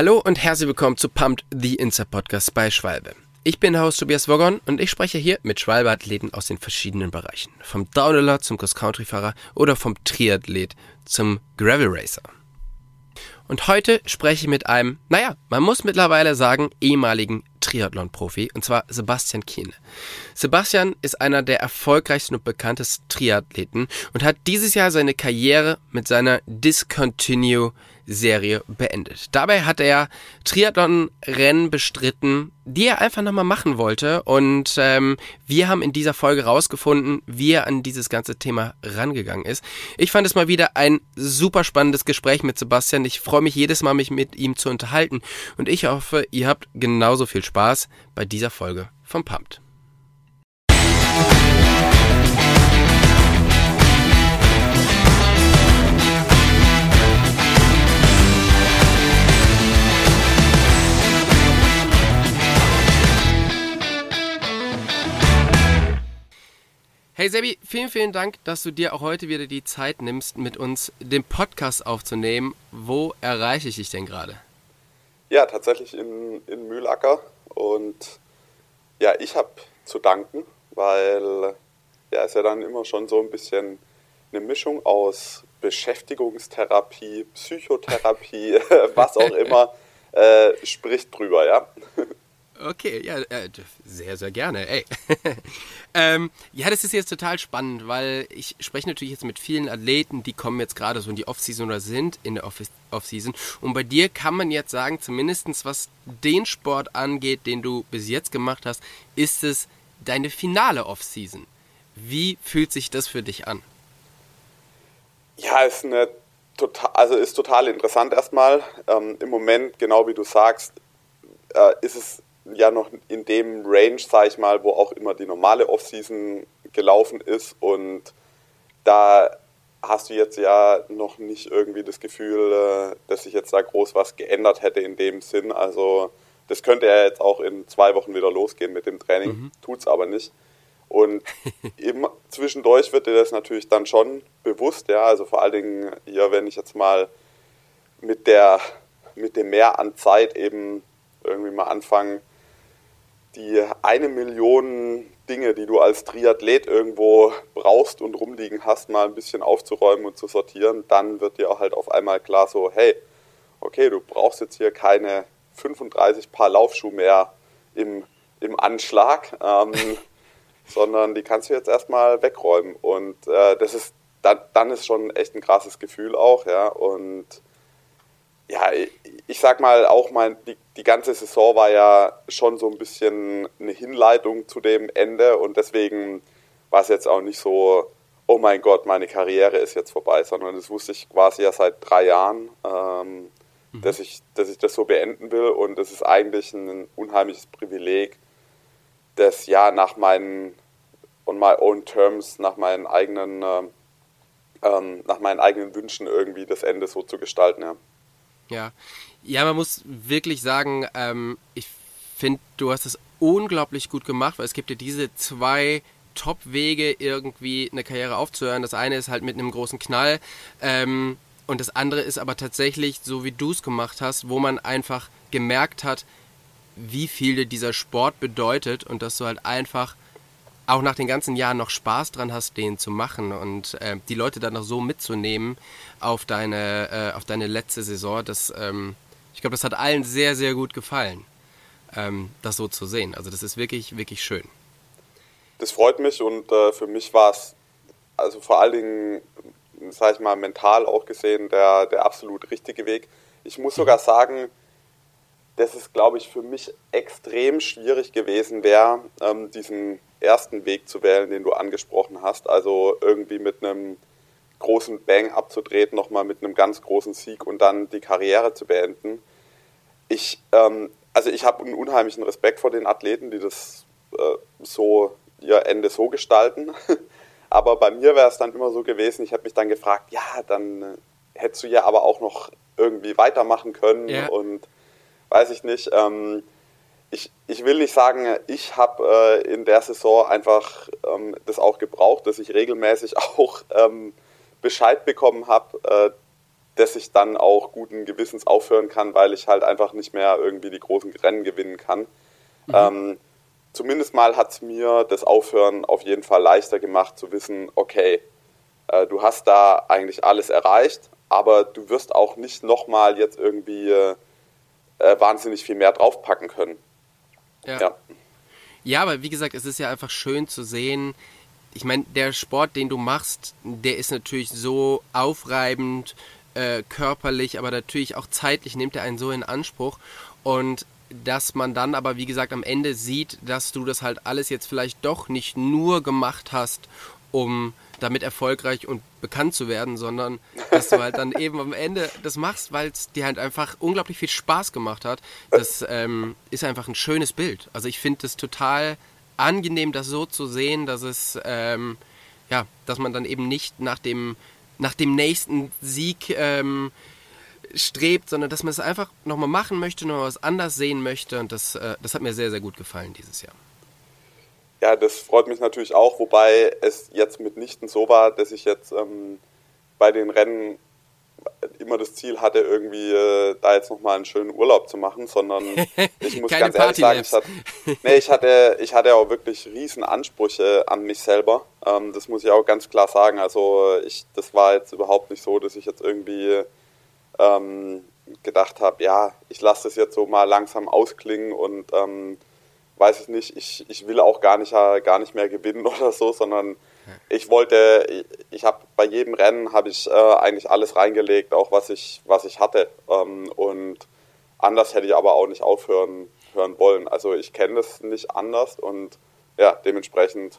Hallo und herzlich willkommen zu Pumped, the Insta Podcast bei Schwalbe. Ich bin der Host Tobias Woggon und ich spreche hier mit Schwalbe-Athleten aus den verschiedenen Bereichen. Vom Downhiller zum Cross-Country-Fahrer oder vom Triathlet zum Gravel Racer. Und heute spreche ich mit einem, naja, man muss mittlerweile sagen, ehemaligen Triathlon-Profi, und zwar Sebastian Kiene. Sebastian ist einer der erfolgreichsten und bekanntesten Triathleten und hat dieses Jahr seine Karriere mit seiner Discontinue Serie beendet. Dabei hat er Triathlon-Rennen bestritten, die er einfach nochmal machen wollte. Und ähm, wir haben in dieser Folge rausgefunden, wie er an dieses ganze Thema rangegangen ist. Ich fand es mal wieder ein super spannendes Gespräch mit Sebastian. Ich freue mich jedes Mal, mich mit ihm zu unterhalten. Und ich hoffe, ihr habt genauso viel Spaß bei dieser Folge vom Pumped. Hey Sebi, vielen, vielen Dank, dass du dir auch heute wieder die Zeit nimmst, mit uns den Podcast aufzunehmen. Wo erreiche ich dich denn gerade? Ja, tatsächlich in, in Mühlacker. Und ja, ich habe zu danken, weil ja, ist ja dann immer schon so ein bisschen eine Mischung aus Beschäftigungstherapie, Psychotherapie, was auch immer, äh, spricht drüber, ja. Okay, ja, äh, sehr, sehr gerne. Ey. ähm, ja, das ist jetzt total spannend, weil ich spreche natürlich jetzt mit vielen Athleten, die kommen jetzt gerade so in die Offseason oder sind in der Offseason. Und bei dir kann man jetzt sagen, zumindest was den Sport angeht, den du bis jetzt gemacht hast, ist es deine finale Offseason. Wie fühlt sich das für dich an? Ja, ist eine total, also ist total interessant erstmal. Ähm, Im Moment, genau wie du sagst, äh, ist es ja noch in dem Range, sage ich mal, wo auch immer die normale Offseason gelaufen ist und da hast du jetzt ja noch nicht irgendwie das Gefühl, äh, dass sich jetzt da groß was geändert hätte in dem Sinn. Also das könnte ja jetzt auch in zwei Wochen wieder losgehen mit dem Training, mhm. tut es aber nicht. Und immer zwischendurch wird dir das natürlich dann schon bewusst, ja. Also vor allen Dingen hier, wenn ich jetzt mal mit der mit dem Mehr an Zeit eben irgendwie mal anfange, die eine Million Dinge, die du als Triathlet irgendwo brauchst und rumliegen hast, mal ein bisschen aufzuräumen und zu sortieren, dann wird dir halt auf einmal klar so, hey, okay, du brauchst jetzt hier keine 35 Paar Laufschuhe mehr im, im Anschlag, ähm, sondern die kannst du jetzt erstmal wegräumen. Und äh, das ist, dann, dann ist schon echt ein krasses Gefühl auch, ja. Und ja, ich sag mal, auch mein, die, die ganze Saison war ja schon so ein bisschen eine Hinleitung zu dem Ende und deswegen war es jetzt auch nicht so, oh mein Gott, meine Karriere ist jetzt vorbei, sondern das wusste ich quasi ja seit drei Jahren, ähm, mhm. dass, ich, dass ich das so beenden will und es ist eigentlich ein unheimliches Privileg, das ja nach meinen, on my own terms, nach meinen eigenen, ähm, nach meinen eigenen Wünschen irgendwie das Ende so zu gestalten, ja. Ja, ja, man muss wirklich sagen, ähm, ich finde, du hast es unglaublich gut gemacht, weil es gibt ja diese zwei Top-Wege, irgendwie eine Karriere aufzuhören. Das eine ist halt mit einem großen Knall ähm, und das andere ist aber tatsächlich, so wie du es gemacht hast, wo man einfach gemerkt hat, wie viel dir dieser Sport bedeutet und dass du halt einfach auch nach den ganzen Jahren noch Spaß dran hast, den zu machen und äh, die Leute dann noch so mitzunehmen auf deine, äh, auf deine letzte Saison, das, ähm, ich glaube, das hat allen sehr, sehr gut gefallen, ähm, das so zu sehen. Also das ist wirklich, wirklich schön. Das freut mich und äh, für mich war es, also vor allen Dingen, sage ich mal, mental auch gesehen, der, der absolut richtige Weg. Ich muss sogar mhm. sagen, dass es, glaube ich, für mich extrem schwierig gewesen wäre, ähm, diesen ersten Weg zu wählen, den du angesprochen hast. Also irgendwie mit einem großen Bang abzudrehen, nochmal mit einem ganz großen Sieg und dann die Karriere zu beenden. Ich, ähm, also ich habe einen unheimlichen Respekt vor den Athleten, die das äh, so ihr Ende so gestalten. aber bei mir wäre es dann immer so gewesen, ich habe mich dann gefragt, ja, dann äh, hättest du ja aber auch noch irgendwie weitermachen können ja. und weiß ich nicht. Ähm, ich, ich will nicht sagen, ich habe äh, in der Saison einfach ähm, das auch gebraucht, dass ich regelmäßig auch ähm, Bescheid bekommen habe, äh, dass ich dann auch guten Gewissens aufhören kann, weil ich halt einfach nicht mehr irgendwie die großen Rennen gewinnen kann. Mhm. Ähm, zumindest mal hat es mir das Aufhören auf jeden Fall leichter gemacht zu wissen, okay, äh, du hast da eigentlich alles erreicht, aber du wirst auch nicht nochmal jetzt irgendwie äh, wahnsinnig viel mehr draufpacken können. Ja. ja. Ja, aber wie gesagt, es ist ja einfach schön zu sehen. Ich meine, der Sport, den du machst, der ist natürlich so aufreibend, äh, körperlich, aber natürlich auch zeitlich nimmt er einen so in Anspruch. Und dass man dann aber, wie gesagt, am Ende sieht, dass du das halt alles jetzt vielleicht doch nicht nur gemacht hast, um damit erfolgreich und bekannt zu werden, sondern dass du halt dann eben am Ende das machst, weil es dir halt einfach unglaublich viel Spaß gemacht hat. Das ähm, ist einfach ein schönes Bild. Also ich finde es total angenehm, das so zu sehen, dass es ähm, ja, dass man dann eben nicht nach dem nach dem nächsten Sieg ähm, strebt, sondern dass man es einfach nochmal machen möchte, nochmal was anders sehen möchte. Und das, äh, das hat mir sehr, sehr gut gefallen dieses Jahr. Ja, das freut mich natürlich auch, wobei es jetzt mitnichten so war, dass ich jetzt ähm, bei den Rennen immer das Ziel hatte, irgendwie äh, da jetzt nochmal einen schönen Urlaub zu machen, sondern ich muss ganz ehrlich sagen, ich hatte, nee, ich, hatte, ich hatte auch wirklich riesen Ansprüche an mich selber. Ähm, das muss ich auch ganz klar sagen. Also ich, das war jetzt überhaupt nicht so, dass ich jetzt irgendwie ähm, gedacht habe, ja, ich lasse das jetzt so mal langsam ausklingen und ähm, weiß ich nicht, ich, ich will auch gar nicht, gar nicht mehr gewinnen oder so, sondern ich wollte, ich, ich habe bei jedem Rennen habe ich äh, eigentlich alles reingelegt, auch was ich, was ich hatte. Ähm, und anders hätte ich aber auch nicht aufhören hören wollen. Also ich kenne das nicht anders und ja, dementsprechend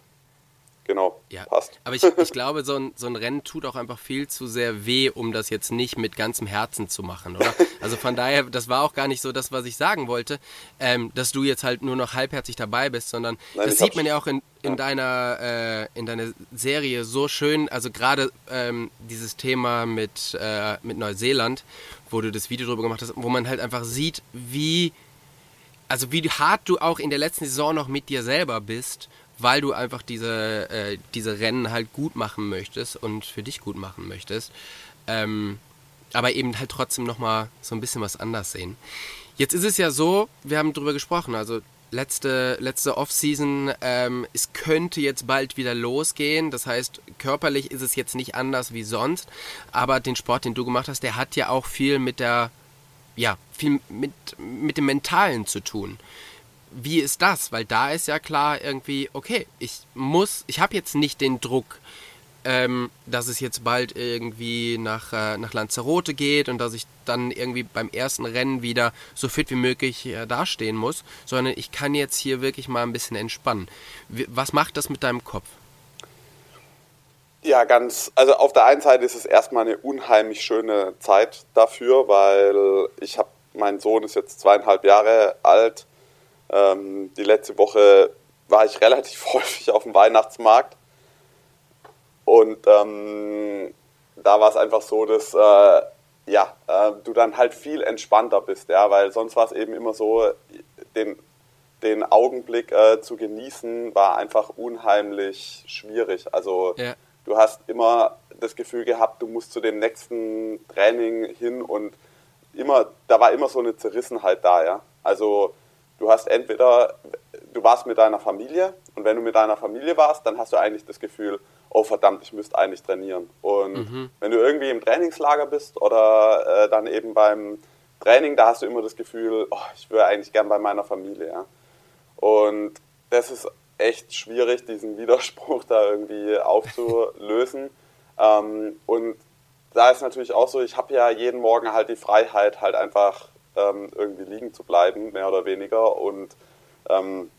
genau, ja. passt. Aber ich, ich glaube, so ein, so ein Rennen tut auch einfach viel zu sehr weh, um das jetzt nicht mit ganzem Herzen zu machen, oder? Also von daher, das war auch gar nicht so das, was ich sagen wollte, ähm, dass du jetzt halt nur noch halbherzig dabei bist, sondern Nein, das sieht man ja auch in, in, ja. deiner, äh, in deiner Serie so schön, also gerade ähm, dieses Thema mit, äh, mit Neuseeland, wo du das Video drüber gemacht hast, wo man halt einfach sieht, wie also wie hart du auch in der letzten Saison noch mit dir selber bist weil du einfach diese, äh, diese Rennen halt gut machen möchtest und für dich gut machen möchtest. Ähm, aber eben halt trotzdem nochmal so ein bisschen was anders sehen. Jetzt ist es ja so, wir haben drüber gesprochen, also letzte, letzte Off-Season, ähm, es könnte jetzt bald wieder losgehen. Das heißt, körperlich ist es jetzt nicht anders wie sonst. Aber den Sport, den du gemacht hast, der hat ja auch viel mit der, ja, viel mit, mit dem Mentalen zu tun wie ist das? Weil da ist ja klar irgendwie, okay, ich muss, ich habe jetzt nicht den Druck, ähm, dass es jetzt bald irgendwie nach, äh, nach Lanzarote geht und dass ich dann irgendwie beim ersten Rennen wieder so fit wie möglich äh, dastehen muss, sondern ich kann jetzt hier wirklich mal ein bisschen entspannen. Wie, was macht das mit deinem Kopf? Ja, ganz, also auf der einen Seite ist es erstmal eine unheimlich schöne Zeit dafür, weil ich habe, mein Sohn ist jetzt zweieinhalb Jahre alt ähm, die letzte Woche war ich relativ häufig auf dem Weihnachtsmarkt und ähm, da war es einfach so, dass äh, ja, äh, du dann halt viel entspannter bist, ja, weil sonst war es eben immer so, den, den Augenblick äh, zu genießen war einfach unheimlich schwierig. Also ja. du hast immer das Gefühl gehabt, du musst zu dem nächsten Training hin und immer, da war immer so eine Zerrissenheit da, ja. Also du hast entweder, du warst mit deiner Familie und wenn du mit deiner Familie warst, dann hast du eigentlich das Gefühl, oh verdammt, ich müsste eigentlich trainieren. Und mhm. wenn du irgendwie im Trainingslager bist oder äh, dann eben beim Training, da hast du immer das Gefühl, oh, ich wäre eigentlich gern bei meiner Familie. Ja? Und das ist echt schwierig, diesen Widerspruch da irgendwie aufzulösen. ähm, und da ist natürlich auch so, ich habe ja jeden Morgen halt die Freiheit, halt einfach ähm, irgendwie liegen zu bleiben, mehr oder weniger. Und ähm,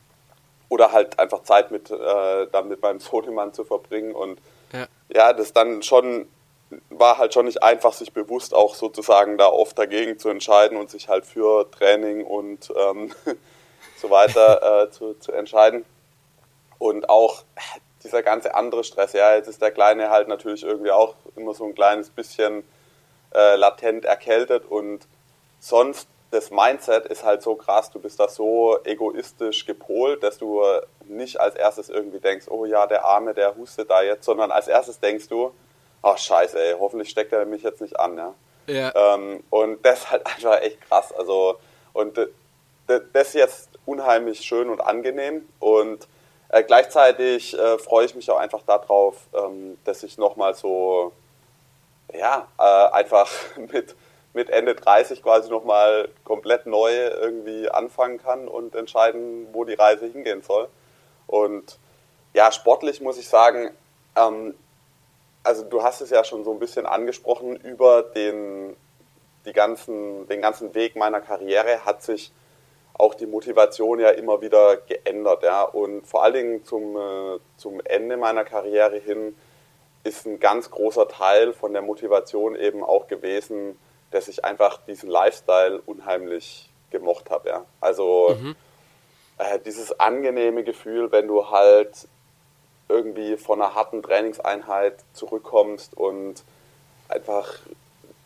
oder halt einfach Zeit mit, äh, dann mit meinem Sohnemann zu verbringen. Und ja. ja, das dann schon war halt schon nicht einfach, sich bewusst auch sozusagen da oft dagegen zu entscheiden und sich halt für Training und ähm, so weiter äh, zu, zu entscheiden. Und auch dieser ganze andere Stress, ja, jetzt ist der Kleine halt natürlich irgendwie auch immer so ein kleines bisschen äh, latent erkältet und sonst das Mindset ist halt so krass, du bist da so egoistisch gepolt, dass du nicht als erstes irgendwie denkst, oh ja, der Arme, der hustet da jetzt, sondern als erstes denkst du, ach scheiße, ey, hoffentlich steckt er mich jetzt nicht an, ja. Ja. Ähm, und das ist halt einfach echt krass. Also, und das ist jetzt unheimlich schön und angenehm. Und äh, gleichzeitig äh, freue ich mich auch einfach darauf, ähm, dass ich nochmal so, ja, äh, einfach mit, mit Ende 30 quasi nochmal komplett neu irgendwie anfangen kann und entscheiden, wo die Reise hingehen soll. Und ja, sportlich muss ich sagen, ähm, also du hast es ja schon so ein bisschen angesprochen, über den, die ganzen, den ganzen Weg meiner Karriere hat sich auch die Motivation ja immer wieder geändert. Ja? Und vor allen Dingen zum, äh, zum Ende meiner Karriere hin ist ein ganz großer Teil von der Motivation eben auch gewesen, dass ich einfach diesen Lifestyle unheimlich gemocht habe. Ja? Also mhm. äh, dieses angenehme Gefühl, wenn du halt irgendwie von einer harten Trainingseinheit zurückkommst und einfach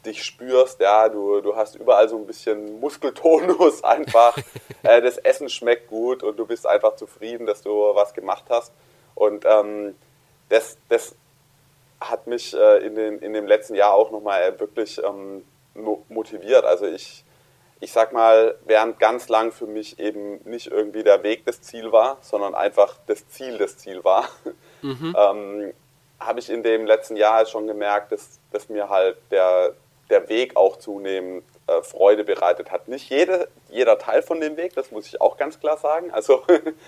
dich spürst, ja, du, du hast überall so ein bisschen Muskeltonus einfach, äh, das Essen schmeckt gut und du bist einfach zufrieden, dass du was gemacht hast. Und ähm, das, das hat mich äh, in, den, in dem letzten Jahr auch nochmal wirklich ähm, motiviert. Also ich, ich sag mal, während ganz lang für mich eben nicht irgendwie der Weg das Ziel war, sondern einfach das Ziel das Ziel war, mhm. ähm, habe ich in dem letzten Jahr schon gemerkt, dass, dass mir halt der, der Weg auch zunehmend äh, Freude bereitet hat. Nicht jede, jeder Teil von dem Weg, das muss ich auch ganz klar sagen. Also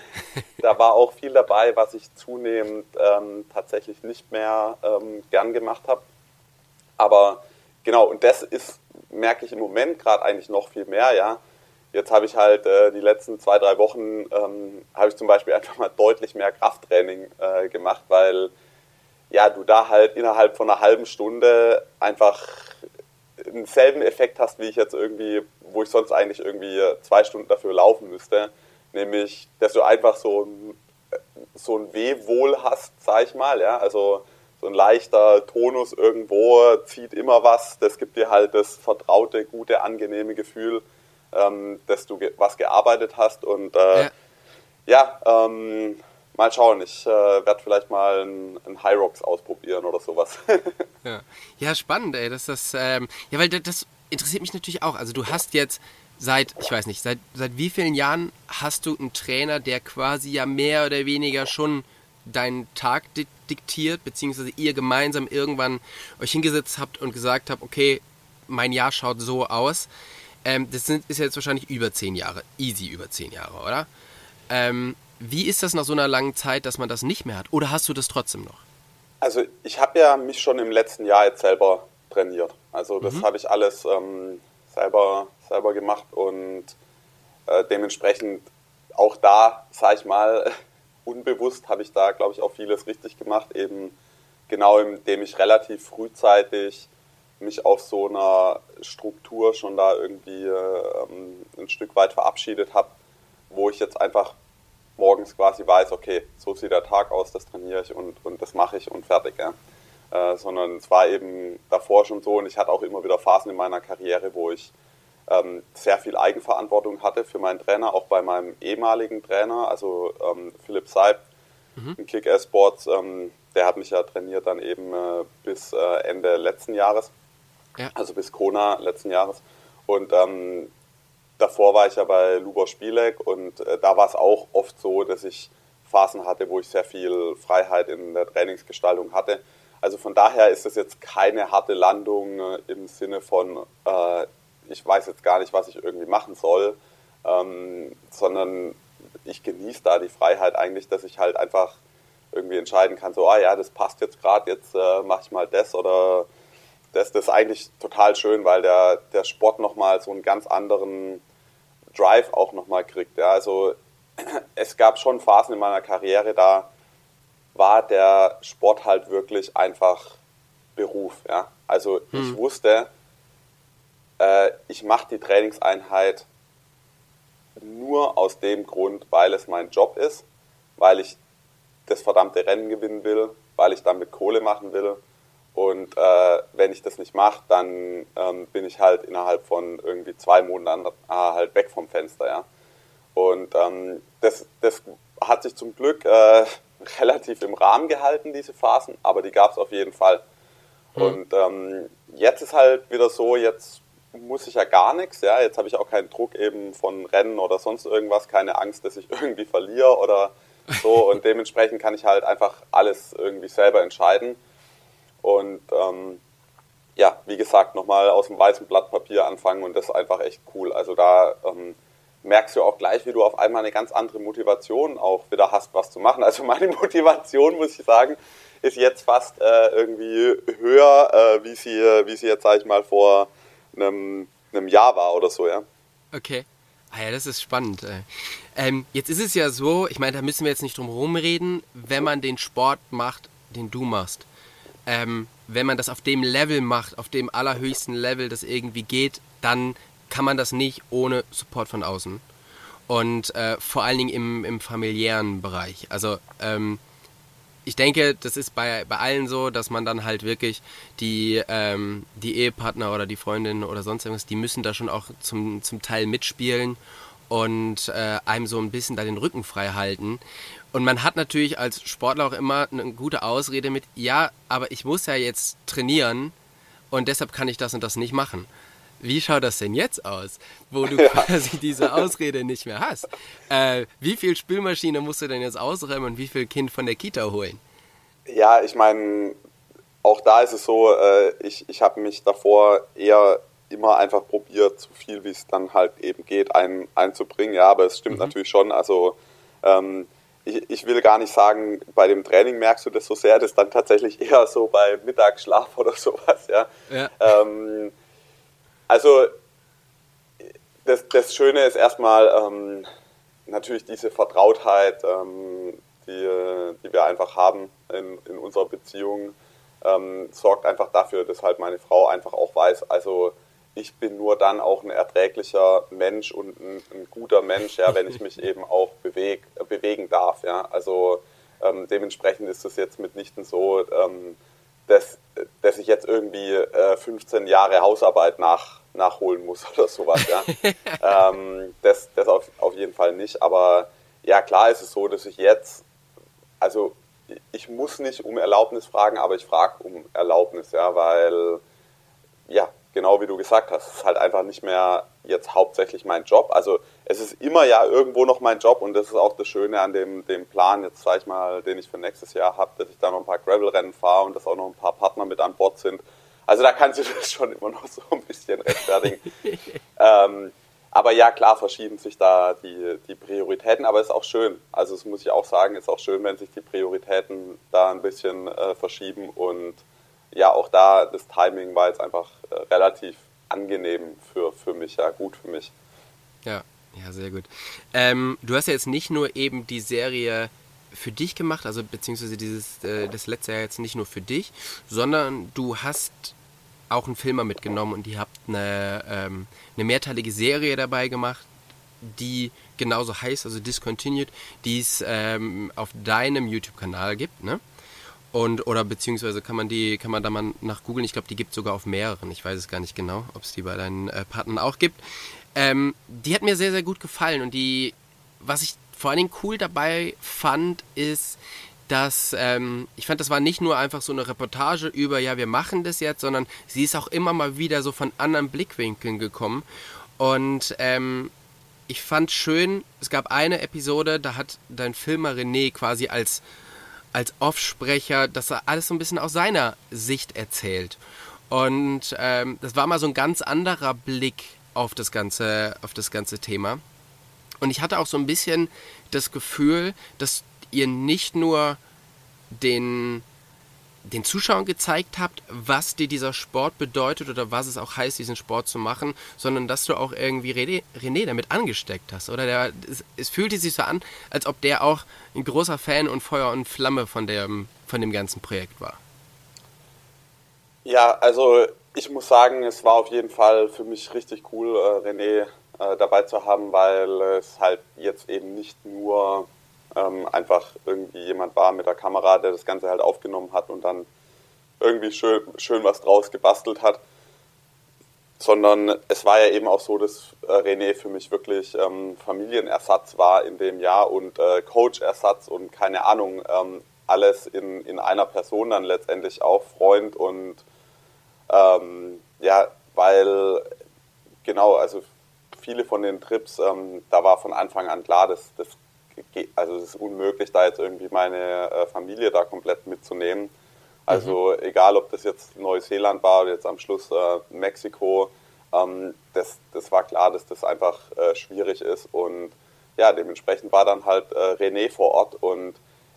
da war auch viel dabei, was ich zunehmend ähm, tatsächlich nicht mehr ähm, gern gemacht habe. Aber genau, und das ist, merke ich im Moment gerade eigentlich noch viel mehr, ja. Jetzt habe ich halt äh, die letzten zwei, drei Wochen, ähm, habe ich zum Beispiel einfach mal deutlich mehr Krafttraining äh, gemacht, weil ja, du da halt innerhalb von einer halben Stunde einfach denselben Effekt hast, wie ich jetzt irgendwie, wo ich sonst eigentlich irgendwie zwei Stunden dafür laufen müsste. Nämlich, dass du einfach so ein, so ein Wehwohl hast, sag ich mal, ja, also so ein leichter Tonus irgendwo zieht immer was, das gibt dir halt das vertraute, gute, angenehme Gefühl, ähm, dass du ge was gearbeitet hast und äh, ja, ja ähm, mal schauen, ich äh, werde vielleicht mal ein, ein High Rocks ausprobieren oder sowas. ja. ja, spannend, ey. Das, das, ähm, ja, weil das, das interessiert mich natürlich auch. Also du hast jetzt seit, ich weiß nicht, seit, seit wie vielen Jahren hast du einen Trainer, der quasi ja mehr oder weniger schon deinen Tag diktiert, beziehungsweise ihr gemeinsam irgendwann euch hingesetzt habt und gesagt habt, okay, mein Jahr schaut so aus. Ähm, das sind, ist jetzt wahrscheinlich über zehn Jahre, easy über zehn Jahre, oder? Ähm, wie ist das nach so einer langen Zeit, dass man das nicht mehr hat? Oder hast du das trotzdem noch? Also ich habe ja mich schon im letzten Jahr jetzt selber trainiert. Also das mhm. habe ich alles ähm, selber, selber gemacht und äh, dementsprechend auch da, sage ich mal, unbewusst habe ich da, glaube ich, auch vieles richtig gemacht. Eben genau indem ich relativ frühzeitig mich auf so einer Struktur schon da irgendwie äh, ein Stück weit verabschiedet habe, wo ich jetzt einfach morgens quasi weiß, okay, so sieht der Tag aus, das trainiere ich und, und das mache ich und fertig. Ja. Äh, sondern es war eben davor schon so und ich hatte auch immer wieder Phasen in meiner Karriere, wo ich ähm, sehr viel Eigenverantwortung hatte für meinen Trainer, auch bei meinem ehemaligen Trainer, also ähm, Philipp Seib mhm. in Kick-Ass Sports, ähm, der hat mich ja trainiert dann eben äh, bis äh, Ende letzten Jahres, ja. also bis Kona letzten Jahres. Und ähm, davor war ich ja bei Lubor Spielek und äh, da war es auch oft so, dass ich Phasen hatte, wo ich sehr viel Freiheit in der Trainingsgestaltung hatte. Also von daher ist es jetzt keine harte Landung äh, im Sinne von, äh, ich weiß jetzt gar nicht, was ich irgendwie machen soll, ähm, sondern ich genieße da die Freiheit eigentlich, dass ich halt einfach irgendwie entscheiden kann, so, ah ja, das passt jetzt gerade, jetzt äh, mache ich mal das oder das, das ist eigentlich total schön, weil der, der Sport nochmal so einen ganz anderen Drive auch nochmal kriegt. Ja. Also es gab schon Phasen in meiner Karriere, da war der Sport halt wirklich einfach Beruf. Ja. Also hm. ich wusste, äh, ich mache die Trainingseinheit nur aus dem Grund, weil es mein Job ist, weil ich das verdammte Rennen gewinnen will, weil ich damit Kohle machen will und äh, wenn ich das nicht mache, dann ähm, bin ich halt innerhalb von irgendwie zwei Monaten äh, halt weg vom Fenster, ja. Und ähm, das, das hat sich zum Glück äh, relativ im Rahmen gehalten, diese Phasen, aber die gab es auf jeden Fall. Mhm. Und ähm, jetzt ist halt wieder so, jetzt muss ich ja gar nichts, ja, jetzt habe ich auch keinen Druck eben von Rennen oder sonst irgendwas, keine Angst, dass ich irgendwie verliere oder so und dementsprechend kann ich halt einfach alles irgendwie selber entscheiden und ähm, ja, wie gesagt, nochmal aus dem weißen Blatt Papier anfangen und das ist einfach echt cool. Also da ähm, merkst du auch gleich, wie du auf einmal eine ganz andere Motivation auch wieder hast, was zu machen. Also meine Motivation, muss ich sagen, ist jetzt fast äh, irgendwie höher, äh, wie, sie, wie sie jetzt, sag ich mal, vor einem, einem Jahr war oder so, ja. Okay. Ah ja, das ist spannend. Ähm, jetzt ist es ja so, ich meine, da müssen wir jetzt nicht drum herum reden, wenn man den Sport macht, den du machst. Ähm, wenn man das auf dem Level macht, auf dem allerhöchsten Level, das irgendwie geht, dann kann man das nicht ohne Support von außen. Und äh, vor allen Dingen im, im familiären Bereich. Also ähm, ich denke, das ist bei, bei allen so, dass man dann halt wirklich die, ähm, die Ehepartner oder die Freundin oder sonst irgendwas, die müssen da schon auch zum, zum Teil mitspielen und äh, einem so ein bisschen da den Rücken frei halten. Und man hat natürlich als Sportler auch immer eine gute Ausrede mit, ja, aber ich muss ja jetzt trainieren und deshalb kann ich das und das nicht machen. Wie schaut das denn jetzt aus, wo du ja. quasi diese Ausrede nicht mehr hast? Äh, wie viel Spülmaschine musst du denn jetzt ausräumen und wie viel Kind von der Kita holen? Ja, ich meine, auch da ist es so, äh, ich, ich habe mich davor eher immer einfach probiert, so viel wie es dann halt eben geht, ein, einzubringen. Ja, aber es stimmt mhm. natürlich schon. Also ähm, ich, ich will gar nicht sagen, bei dem Training merkst du das so sehr, das ist dann tatsächlich eher so bei Mittagsschlaf oder sowas. Ja. ja. Ähm, also das, das Schöne ist erstmal ähm, natürlich diese Vertrautheit, ähm, die, die wir einfach haben in, in unserer Beziehung, ähm, sorgt einfach dafür, dass halt meine Frau einfach auch weiß, also ich bin nur dann auch ein erträglicher Mensch und ein, ein guter Mensch, ja, wenn ich mich eben auch beweg, bewegen darf. Ja. Also ähm, dementsprechend ist es jetzt mitnichten so, ähm, dass, dass ich jetzt irgendwie äh, 15 Jahre Hausarbeit nach, nachholen muss oder sowas. Ja. ähm, das das auf, auf jeden Fall nicht. Aber ja, klar ist es so, dass ich jetzt, also ich muss nicht um Erlaubnis fragen, aber ich frage um Erlaubnis, ja, weil ja, genau wie du gesagt hast, es ist halt einfach nicht mehr jetzt hauptsächlich mein Job. Also es ist immer ja irgendwo noch mein Job und das ist auch das Schöne an dem, dem Plan, jetzt sag ich mal, den ich für nächstes Jahr habe, dass ich da noch ein paar Gravel-Rennen fahre und dass auch noch ein paar Partner mit an Bord sind. Also da kannst du das schon immer noch so ein bisschen rechtfertigen. ähm, aber ja, klar verschieben sich da die, die Prioritäten, aber ist auch schön. Also das muss ich auch sagen, ist auch schön, wenn sich die Prioritäten da ein bisschen äh, verschieben und ja, auch da das Timing war jetzt einfach äh, relativ angenehm für, für mich, ja, gut für mich. Ja, ja, sehr gut. Ähm, du hast ja jetzt nicht nur eben die Serie für dich gemacht, also beziehungsweise dieses, äh, das letzte Jahr jetzt nicht nur für dich, sondern du hast auch einen Filmer mitgenommen und ihr habt eine, ähm, eine mehrteilige Serie dabei gemacht, die genauso heißt, also Discontinued, die es ähm, auf deinem YouTube-Kanal gibt, ne? Und, oder beziehungsweise kann man die, kann man da mal nach googeln, ich glaube, die gibt es sogar auf mehreren. Ich weiß es gar nicht genau, ob es die bei deinen äh, Partnern auch gibt. Ähm, die hat mir sehr, sehr gut gefallen. Und die, was ich vor allen Dingen cool dabei fand, ist, dass ähm, ich fand, das war nicht nur einfach so eine Reportage über, ja, wir machen das jetzt, sondern sie ist auch immer mal wieder so von anderen Blickwinkeln gekommen. Und ähm, ich fand schön, es gab eine Episode, da hat dein Filmer René quasi als als Offsprecher, dass er alles so ein bisschen aus seiner Sicht erzählt. Und ähm, das war mal so ein ganz anderer Blick auf das ganze, auf das ganze Thema. Und ich hatte auch so ein bisschen das Gefühl, dass ihr nicht nur den den Zuschauern gezeigt habt, was dir dieser Sport bedeutet oder was es auch heißt, diesen Sport zu machen, sondern dass du auch irgendwie René, damit angesteckt hast. Oder der, es, es, fühlte sich so an, als ob der auch ein großer Fan und Feuer und Flamme von dem, von dem ganzen Projekt war. Ja, also ich muss sagen, es war auf jeden Fall für mich richtig cool, äh, René äh, dabei zu haben, weil es halt jetzt eben nicht nur ähm, einfach irgendwie jemand war mit der Kamera, der das Ganze halt aufgenommen hat und dann irgendwie schön, schön was draus gebastelt hat. Sondern es war ja eben auch so, dass äh, René für mich wirklich ähm, Familienersatz war in dem Jahr und äh, Coachersatz und keine Ahnung, ähm, alles in, in einer Person dann letztendlich auch, Freund und Ähm, ja, weil genau, also viele von den Trips, ähm, da war von Anfang an klar, dass das also es ist unmöglich, da jetzt irgendwie meine äh, Familie da komplett mitzunehmen. Also mhm. egal, ob das jetzt Neuseeland war oder jetzt am Schluss äh, Mexiko, ähm, das, das war klar, dass das einfach äh, schwierig ist. Und ja, dementsprechend war dann halt äh, René vor Ort. Und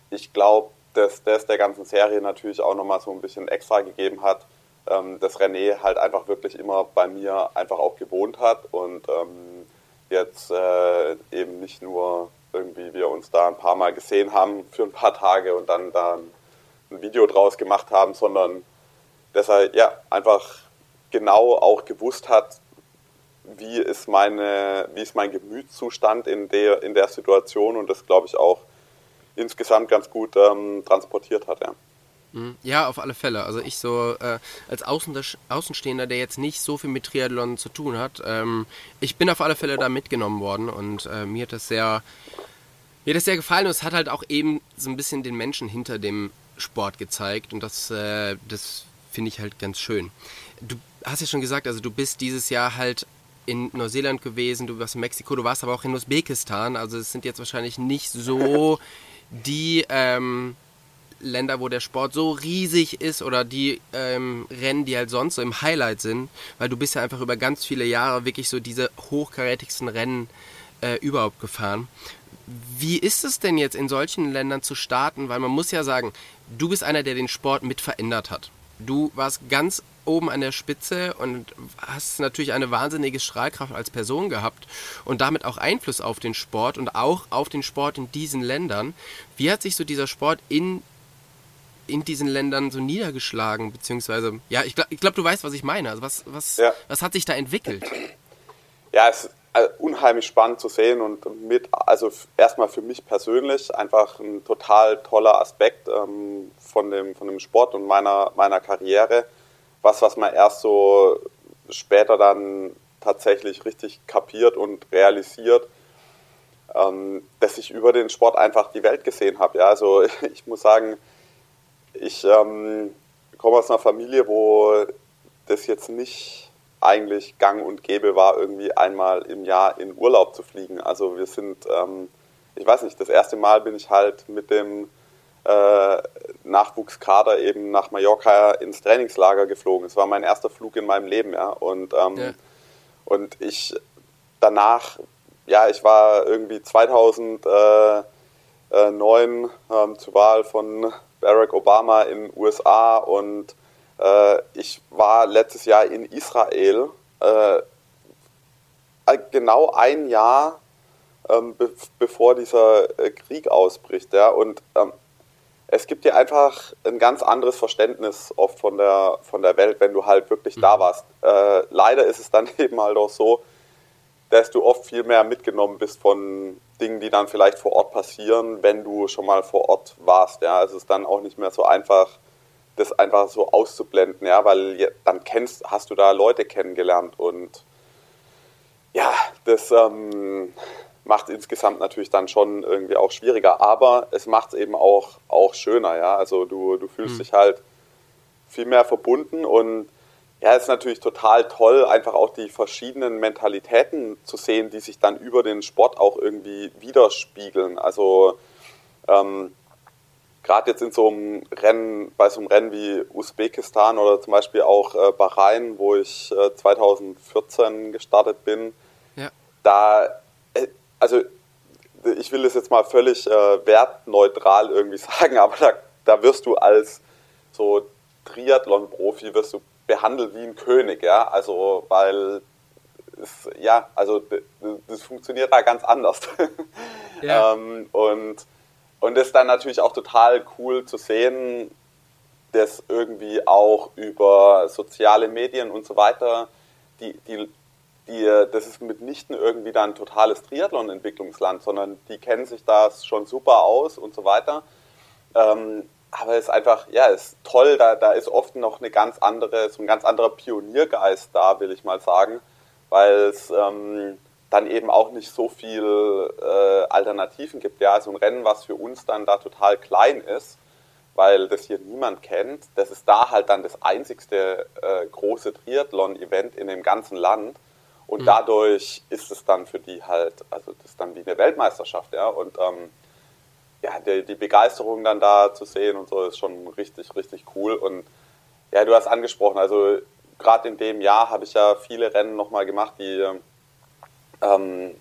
ich glaube, dass das der ganzen Serie natürlich auch nochmal so ein bisschen extra gegeben hat, ähm, dass René halt einfach wirklich immer bei mir einfach auch gewohnt hat und ähm, jetzt äh, eben nicht nur irgendwie wir uns da ein paar Mal gesehen haben für ein paar Tage und dann da ein Video draus gemacht haben, sondern dass er ja einfach genau auch gewusst hat, wie ist meine, wie ist mein Gemütszustand in der, in der Situation und das glaube ich auch insgesamt ganz gut ähm, transportiert hat, ja. Mhm. Ja, auf alle Fälle. Also ich so äh, als Außenstehender, der jetzt nicht so viel mit Triathlon zu tun hat, ähm, ich bin auf alle Fälle da mitgenommen worden und äh, mir hat das sehr, mir hat das sehr gefallen und es hat halt auch eben so ein bisschen den Menschen hinter dem Sport gezeigt und das, äh, das finde ich halt ganz schön. Du hast ja schon gesagt, also du bist dieses Jahr halt in Neuseeland gewesen, du warst in Mexiko, du warst aber auch in Usbekistan, also es sind jetzt wahrscheinlich nicht so die ähm, Länder, wo der Sport so riesig ist oder die ähm, Rennen, die halt sonst so im Highlight sind, weil du bist ja einfach über ganz viele Jahre wirklich so diese hochkarätigsten Rennen äh, überhaupt gefahren. Wie ist es denn jetzt in solchen Ländern zu starten? Weil man muss ja sagen, du bist einer, der den Sport mit verändert hat. Du warst ganz oben an der Spitze und hast natürlich eine wahnsinnige Strahlkraft als Person gehabt und damit auch Einfluss auf den Sport und auch auf den Sport in diesen Ländern. Wie hat sich so dieser Sport in in diesen Ländern so niedergeschlagen, beziehungsweise, ja, ich glaube, glaub, du weißt, was ich meine. Also was, was, ja. was hat sich da entwickelt? Ja, es ist äh, unheimlich spannend zu sehen und mit, also erstmal für mich persönlich einfach ein total toller Aspekt ähm, von, dem, von dem Sport und meiner, meiner Karriere. Was, was man erst so später dann tatsächlich richtig kapiert und realisiert, ähm, dass ich über den Sport einfach die Welt gesehen habe. Ja, also ich muss sagen, ich ähm, komme aus einer Familie, wo das jetzt nicht eigentlich gang und gäbe war, irgendwie einmal im Jahr in Urlaub zu fliegen. Also wir sind, ähm, ich weiß nicht, das erste Mal bin ich halt mit dem äh, Nachwuchskader eben nach Mallorca ins Trainingslager geflogen. Es war mein erster Flug in meinem Leben, ja. Und, ähm, ja. und ich danach, ja, ich war irgendwie 2009 ähm, zur Wahl von Barack Obama in den USA und äh, ich war letztes Jahr in Israel, äh, genau ein Jahr ähm, be bevor dieser äh, Krieg ausbricht. Ja? Und ähm, es gibt dir einfach ein ganz anderes Verständnis oft von der, von der Welt, wenn du halt wirklich mhm. da warst. Äh, leider ist es dann eben halt auch so, dass du oft viel mehr mitgenommen bist von Dingen, die dann vielleicht vor Ort passieren, wenn du schon mal vor Ort warst. Ja, es ist dann auch nicht mehr so einfach, das einfach so auszublenden, ja, weil dann kennst, hast du da Leute kennengelernt und ja, das ähm, macht insgesamt natürlich dann schon irgendwie auch schwieriger, aber es macht es eben auch, auch schöner, ja. Also du, du fühlst mhm. dich halt viel mehr verbunden und ja, es ist natürlich total toll, einfach auch die verschiedenen Mentalitäten zu sehen, die sich dann über den Sport auch irgendwie widerspiegeln. Also ähm, gerade jetzt in so einem Rennen, bei so einem Rennen wie Usbekistan oder zum Beispiel auch äh, Bahrain, wo ich äh, 2014 gestartet bin, ja. da, äh, also ich will das jetzt mal völlig äh, wertneutral irgendwie sagen, aber da, da wirst du als so Triathlon-Profi wirst du behandelt wie ein König, ja, also weil es, ja, also das funktioniert da ganz anders. Ja. ähm, und und das ist dann natürlich auch total cool zu sehen, dass irgendwie auch über soziale Medien und so weiter, die, die, die, das ist mitnichten irgendwie dann ein totales Triathlon-Entwicklungsland, sondern die kennen sich das schon super aus und so weiter. Ähm, aber es ist einfach, ja, es ist toll, da, da ist oft noch eine ganz andere, so ein ganz anderer Pioniergeist da, will ich mal sagen, weil es ähm, dann eben auch nicht so viel äh, Alternativen gibt. Ja, so ein Rennen, was für uns dann da total klein ist, weil das hier niemand kennt. Das ist da halt dann das einzigste äh, große Triathlon-Event in dem ganzen Land. Und mhm. dadurch ist es dann für die halt, also das ist dann wie eine Weltmeisterschaft, ja. Und ähm, ja, die, die, Begeisterung dann da zu sehen und so ist schon richtig, richtig cool. Und ja, du hast angesprochen, also gerade in dem Jahr habe ich ja viele Rennen nochmal gemacht, die ähm,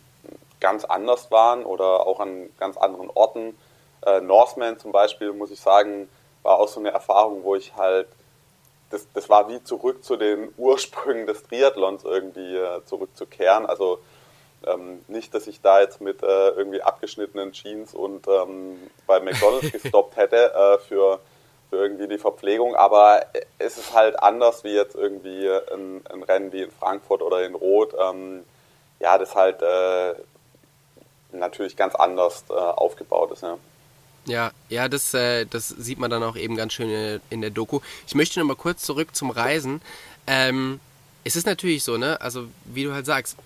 ganz anders waren oder auch an ganz anderen Orten. Äh, Norseman zum Beispiel, muss ich sagen, war auch so eine Erfahrung, wo ich halt, das, das war wie zurück zu den Ursprüngen des Triathlons irgendwie äh, zurückzukehren. Also ähm, nicht, dass ich da jetzt mit äh, irgendwie abgeschnittenen Jeans und ähm, bei McDonalds gestoppt hätte äh, für, für irgendwie die Verpflegung, aber es ist halt anders wie jetzt irgendwie ein, ein Rennen wie in Frankfurt oder in Rot. Ähm, ja, das halt äh, natürlich ganz anders äh, aufgebaut ist. Ja. Ja, ja, das, äh, das sieht man dann auch eben ganz schön in der Doku. Ich möchte noch mal kurz zurück zum Reisen. Ähm, es ist natürlich so, ne? Also wie du halt sagst,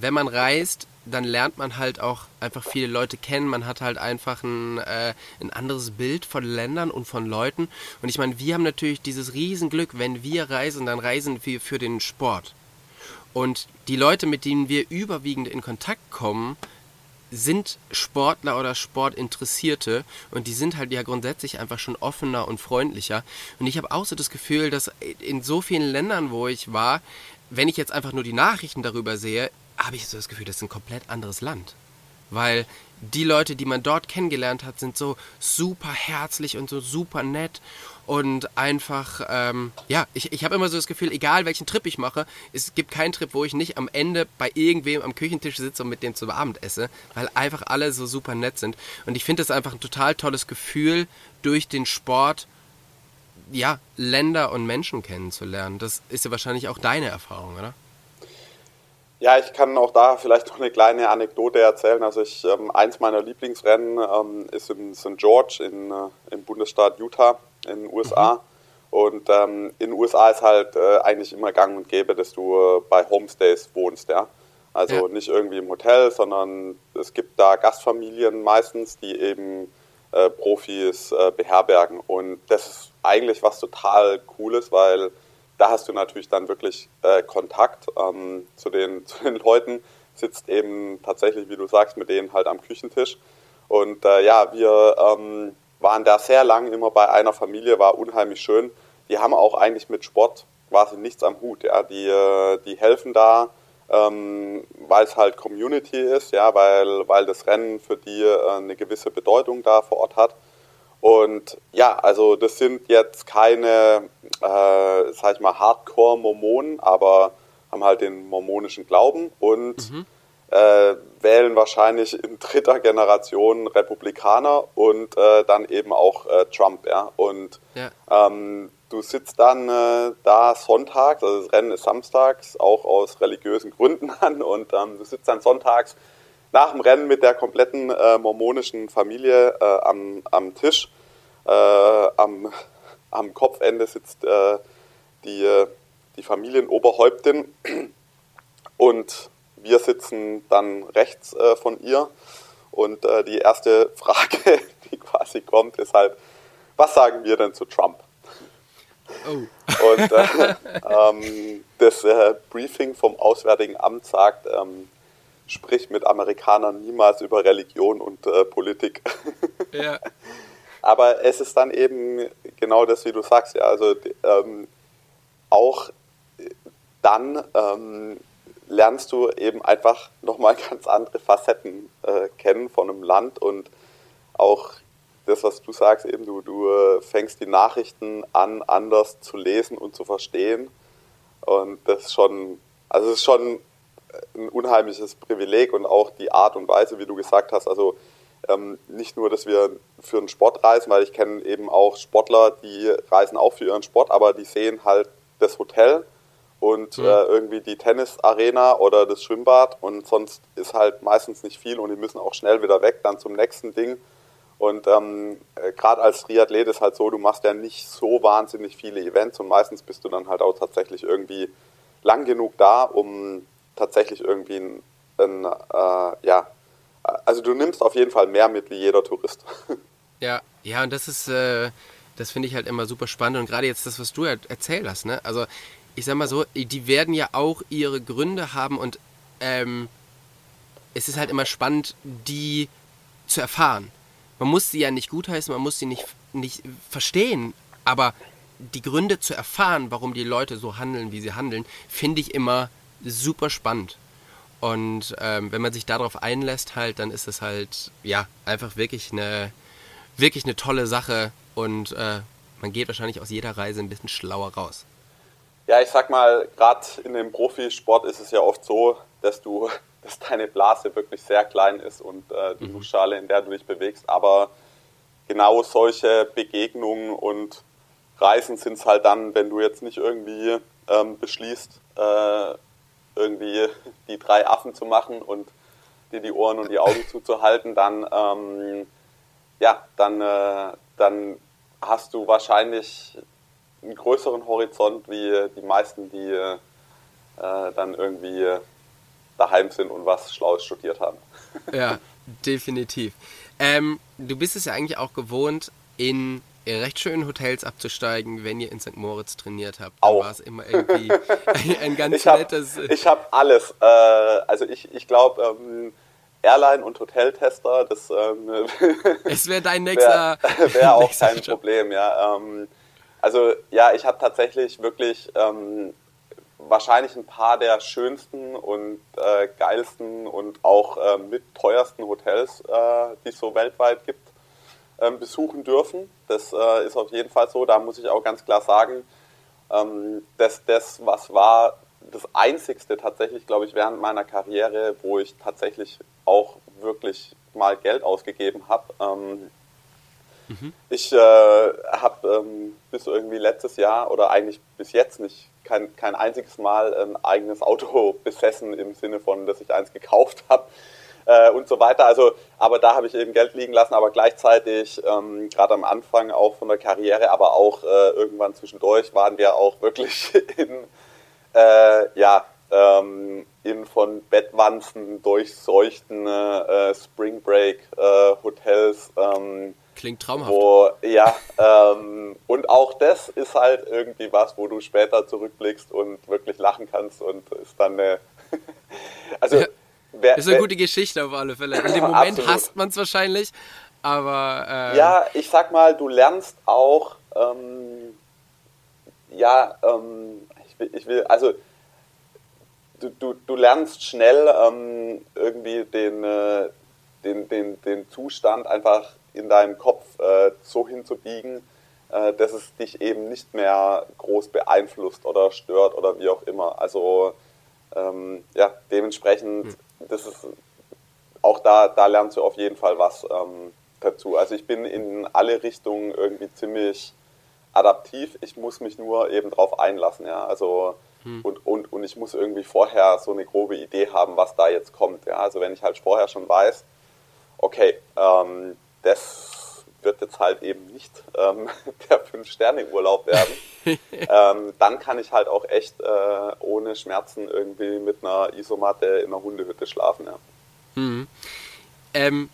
wenn man reist, dann lernt man halt auch einfach viele Leute kennen. Man hat halt einfach ein, äh, ein anderes Bild von Ländern und von Leuten. Und ich meine, wir haben natürlich dieses Riesenglück, wenn wir reisen, dann reisen wir für den Sport. Und die Leute, mit denen wir überwiegend in Kontakt kommen, sind Sportler oder Sportinteressierte und die sind halt ja grundsätzlich einfach schon offener und freundlicher. Und ich habe auch so das Gefühl, dass in so vielen Ländern, wo ich war, wenn ich jetzt einfach nur die Nachrichten darüber sehe, habe ich so das Gefühl, das ist ein komplett anderes Land. Weil die Leute, die man dort kennengelernt hat, sind so super herzlich und so super nett und einfach, ähm, ja, ich, ich habe immer so das Gefühl, egal welchen Trip ich mache, es gibt keinen Trip, wo ich nicht am Ende bei irgendwem am Küchentisch sitze und mit dem zu Abend esse, weil einfach alle so super nett sind. Und ich finde das einfach ein total tolles Gefühl, durch den Sport, ja, Länder und Menschen kennenzulernen. Das ist ja wahrscheinlich auch deine Erfahrung, oder? Ja, ich kann auch da vielleicht noch eine kleine Anekdote erzählen. Also ich, ähm, eins meiner Lieblingsrennen ähm, ist in St. George in, äh, im Bundesstaat Utah in den USA. Mhm. Und ähm, in den USA ist halt äh, eigentlich immer gang und gäbe, dass du äh, bei Homestays wohnst, ja. Also ja. nicht irgendwie im Hotel, sondern es gibt da Gastfamilien meistens, die eben äh, Profis äh, beherbergen. Und das ist eigentlich was total Cooles, weil da hast du natürlich dann wirklich äh, Kontakt ähm, zu, den, zu den Leuten, sitzt eben tatsächlich, wie du sagst, mit denen halt am Küchentisch. Und äh, ja, wir ähm, waren da sehr lang immer bei einer Familie, war unheimlich schön. Die haben auch eigentlich mit Sport quasi nichts am Hut. Ja. Die, äh, die helfen da, ähm, weil es halt Community ist, ja, weil, weil das Rennen für die äh, eine gewisse Bedeutung da vor Ort hat. Und ja, also das sind jetzt keine, äh, sag ich mal, Hardcore-Mormonen, aber haben halt den mormonischen Glauben und mhm. äh, wählen wahrscheinlich in dritter Generation Republikaner und äh, dann eben auch äh, Trump, ja. Und ja. Ähm, du sitzt dann äh, da sonntags, also das Rennen ist samstags, auch aus religiösen Gründen an und ähm, du sitzt dann sonntags nach dem Rennen mit der kompletten äh, mormonischen Familie äh, am, am Tisch. Äh, am, am Kopfende sitzt äh, die, die Familienoberhäuptin und wir sitzen dann rechts äh, von ihr. Und äh, die erste Frage, die quasi kommt, ist halt, was sagen wir denn zu Trump? Oh. Und äh, ähm, das äh, Briefing vom Auswärtigen Amt sagt, ähm, sprich mit Amerikanern niemals über Religion und äh, Politik. Ja. Aber es ist dann eben genau das, wie du sagst, ja, also ähm, auch dann ähm, lernst du eben einfach nochmal ganz andere Facetten äh, kennen von einem Land und auch das, was du sagst, eben du, du äh, fängst die Nachrichten an, anders zu lesen und zu verstehen. Und das ist schon, also es ist schon ein unheimliches Privileg und auch die Art und Weise, wie du gesagt hast, also ähm, nicht nur, dass wir für den Sport reisen, weil ich kenne eben auch Sportler, die reisen auch für ihren Sport, aber die sehen halt das Hotel und mhm. äh, irgendwie die Tennisarena oder das Schwimmbad und sonst ist halt meistens nicht viel und die müssen auch schnell wieder weg, dann zum nächsten Ding. Und ähm, äh, gerade als Triathlet ist halt so, du machst ja nicht so wahnsinnig viele Events und meistens bist du dann halt auch tatsächlich irgendwie lang genug da, um tatsächlich irgendwie ein, ein äh, ja, also du nimmst auf jeden Fall mehr mit wie jeder Tourist. Ja, ja, und das ist, äh, das finde ich halt immer super spannend. Und gerade jetzt das, was du erzählt hast, ne? Also, ich sag mal so, die werden ja auch ihre Gründe haben und ähm, es ist halt immer spannend, die zu erfahren. Man muss sie ja nicht gutheißen, man muss sie nicht, nicht verstehen, aber die Gründe zu erfahren, warum die Leute so handeln, wie sie handeln, finde ich immer super spannend. Und ähm, wenn man sich darauf einlässt, halt, dann ist es halt, ja, einfach wirklich eine, wirklich eine tolle Sache und äh, man geht wahrscheinlich aus jeder Reise ein bisschen schlauer raus. Ja, ich sag mal, gerade in dem Profisport ist es ja oft so, dass du, dass deine Blase wirklich sehr klein ist und äh, die mhm. Luftschale, in der du dich bewegst. Aber genau solche Begegnungen und Reisen sind es halt dann, wenn du jetzt nicht irgendwie ähm, beschließt, äh, irgendwie die drei Affen zu machen und dir die Ohren und die Augen zuzuhalten, dann, ähm, ja, dann, äh, dann hast du wahrscheinlich einen größeren Horizont wie die meisten, die äh, dann irgendwie daheim sind und was Schlaues studiert haben. Ja, definitiv. Ähm, du bist es ja eigentlich auch gewohnt, in recht schönen Hotels abzusteigen, wenn ihr in St. Moritz trainiert habt. Da war es immer irgendwie ein, ein ganz ich hab, nettes. Ich habe alles. Äh, also ich, ich glaube, ähm, Airline- und Hoteltester, das ähm, es wäre dein nächster. Wäre wär auch kein Job. Problem, ja. Ähm, also ja, ich habe tatsächlich wirklich ähm, wahrscheinlich ein paar der schönsten und äh, geilsten und auch äh, mit teuersten Hotels, äh, die es so weltweit gibt ähm, besuchen dürfen. Das äh, ist auf jeden Fall so. Da muss ich auch ganz klar sagen, ähm, dass das, was war, das Einzigste tatsächlich, glaube ich, während meiner Karriere, wo ich tatsächlich auch wirklich mal Geld ausgegeben habe. Ähm, mhm. Ich äh, habe ähm, bis irgendwie letztes Jahr oder eigentlich bis jetzt nicht kein, kein einziges Mal ein eigenes Auto besessen im Sinne von, dass ich eins gekauft habe äh, und so weiter. Also, aber da habe ich eben Geld liegen lassen, aber gleichzeitig ähm, gerade am Anfang auch von der Karriere, aber auch äh, irgendwann zwischendurch waren wir auch wirklich in äh, ja ähm, in von Bettwanzen durchseuchten äh, Spring Break äh, Hotels. Ähm, Klingt traumhaft. Wo, ja, ähm, und auch das ist halt irgendwie was, wo du später zurückblickst und wirklich lachen kannst und ist dann eine. also, ja. Wer, ist eine wer, gute Geschichte auf alle Fälle. In dem Moment absolut. hasst man es wahrscheinlich, aber. Äh, ja, ich sag mal, du lernst auch. Ähm, ja, ähm, ich, will, ich will, also. Du, du, du lernst schnell ähm, irgendwie den, äh, den, den, den Zustand einfach in deinem Kopf äh, so hinzubiegen, äh, dass es dich eben nicht mehr groß beeinflusst oder stört oder wie auch immer. Also ähm, ja, dementsprechend hm das ist auch da, da lernst du auf jeden Fall was ähm, dazu. Also ich bin in alle Richtungen irgendwie ziemlich adaptiv. Ich muss mich nur eben drauf einlassen, ja. Also hm. und, und, und ich muss irgendwie vorher so eine grobe Idee haben, was da jetzt kommt. Ja. Also wenn ich halt vorher schon weiß, okay, ähm, das wird jetzt halt eben nicht ähm, der Fünf-Sterne-Urlaub werden, ähm, dann kann ich halt auch echt äh, ohne Schmerzen irgendwie mit einer Isomatte in einer Hundehütte schlafen. Ja. Mhm. Ähm,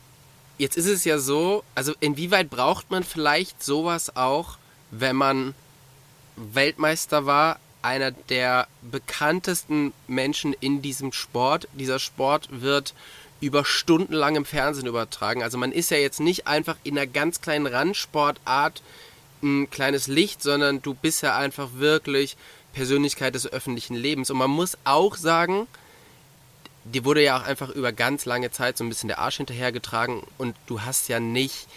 jetzt ist es ja so, also inwieweit braucht man vielleicht sowas auch, wenn man Weltmeister war, einer der bekanntesten Menschen in diesem Sport. Dieser Sport wird über stundenlang im Fernsehen übertragen. Also man ist ja jetzt nicht einfach in einer ganz kleinen Randsportart ein kleines Licht, sondern du bist ja einfach wirklich Persönlichkeit des öffentlichen Lebens. Und man muss auch sagen, dir wurde ja auch einfach über ganz lange Zeit so ein bisschen der Arsch hinterhergetragen und du hast ja nicht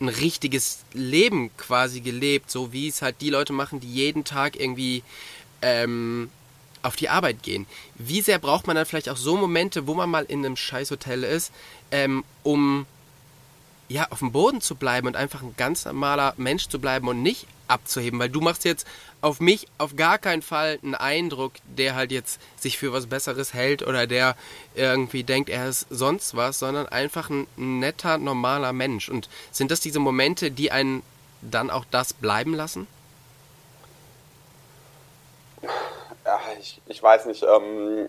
ein richtiges Leben quasi gelebt, so wie es halt die Leute machen, die jeden Tag irgendwie ähm, auf die Arbeit gehen. Wie sehr braucht man dann vielleicht auch so Momente, wo man mal in einem Scheißhotel ist, ähm, um ja, auf dem Boden zu bleiben und einfach ein ganz normaler Mensch zu bleiben und nicht abzuheben, weil du machst jetzt auf mich auf gar keinen Fall einen Eindruck, der halt jetzt sich für was Besseres hält oder der irgendwie denkt, er ist sonst was, sondern einfach ein netter, normaler Mensch. Und sind das diese Momente, die einen dann auch das bleiben lassen? Ich, ich weiß nicht. Ähm,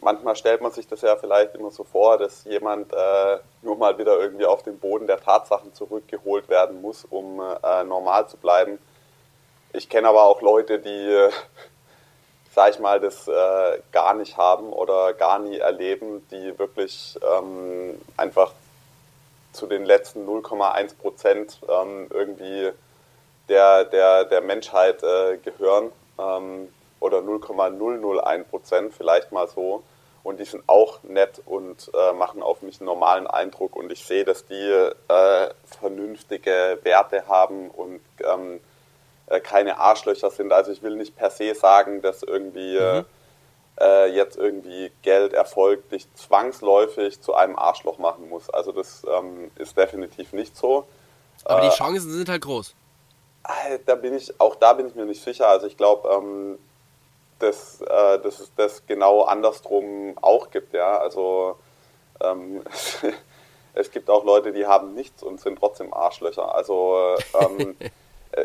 manchmal stellt man sich das ja vielleicht immer so vor, dass jemand äh, nur mal wieder irgendwie auf den Boden der Tatsachen zurückgeholt werden muss, um äh, normal zu bleiben. Ich kenne aber auch Leute, die, äh, sag ich mal, das äh, gar nicht haben oder gar nie erleben, die wirklich ähm, einfach zu den letzten 0,1 Prozent ähm, irgendwie der, der, der Menschheit äh, gehören. Ähm, oder 0,001 Prozent, vielleicht mal so. Und die sind auch nett und äh, machen auf mich einen normalen Eindruck. Und ich sehe, dass die äh, vernünftige Werte haben und ähm, äh, keine Arschlöcher sind. Also ich will nicht per se sagen, dass irgendwie mhm. Äh, jetzt irgendwie Geld, Erfolg dich zwangsläufig zu einem Arschloch machen muss. Also das ähm, ist definitiv nicht so. Aber die äh, Chancen sind halt groß. Äh, da bin ich, auch da bin ich mir nicht sicher. Also ich glaube, ähm, dass, äh, dass es das genau andersrum auch gibt. Ja? Also ähm, es gibt auch Leute, die haben nichts und sind trotzdem Arschlöcher. Also ähm, äh,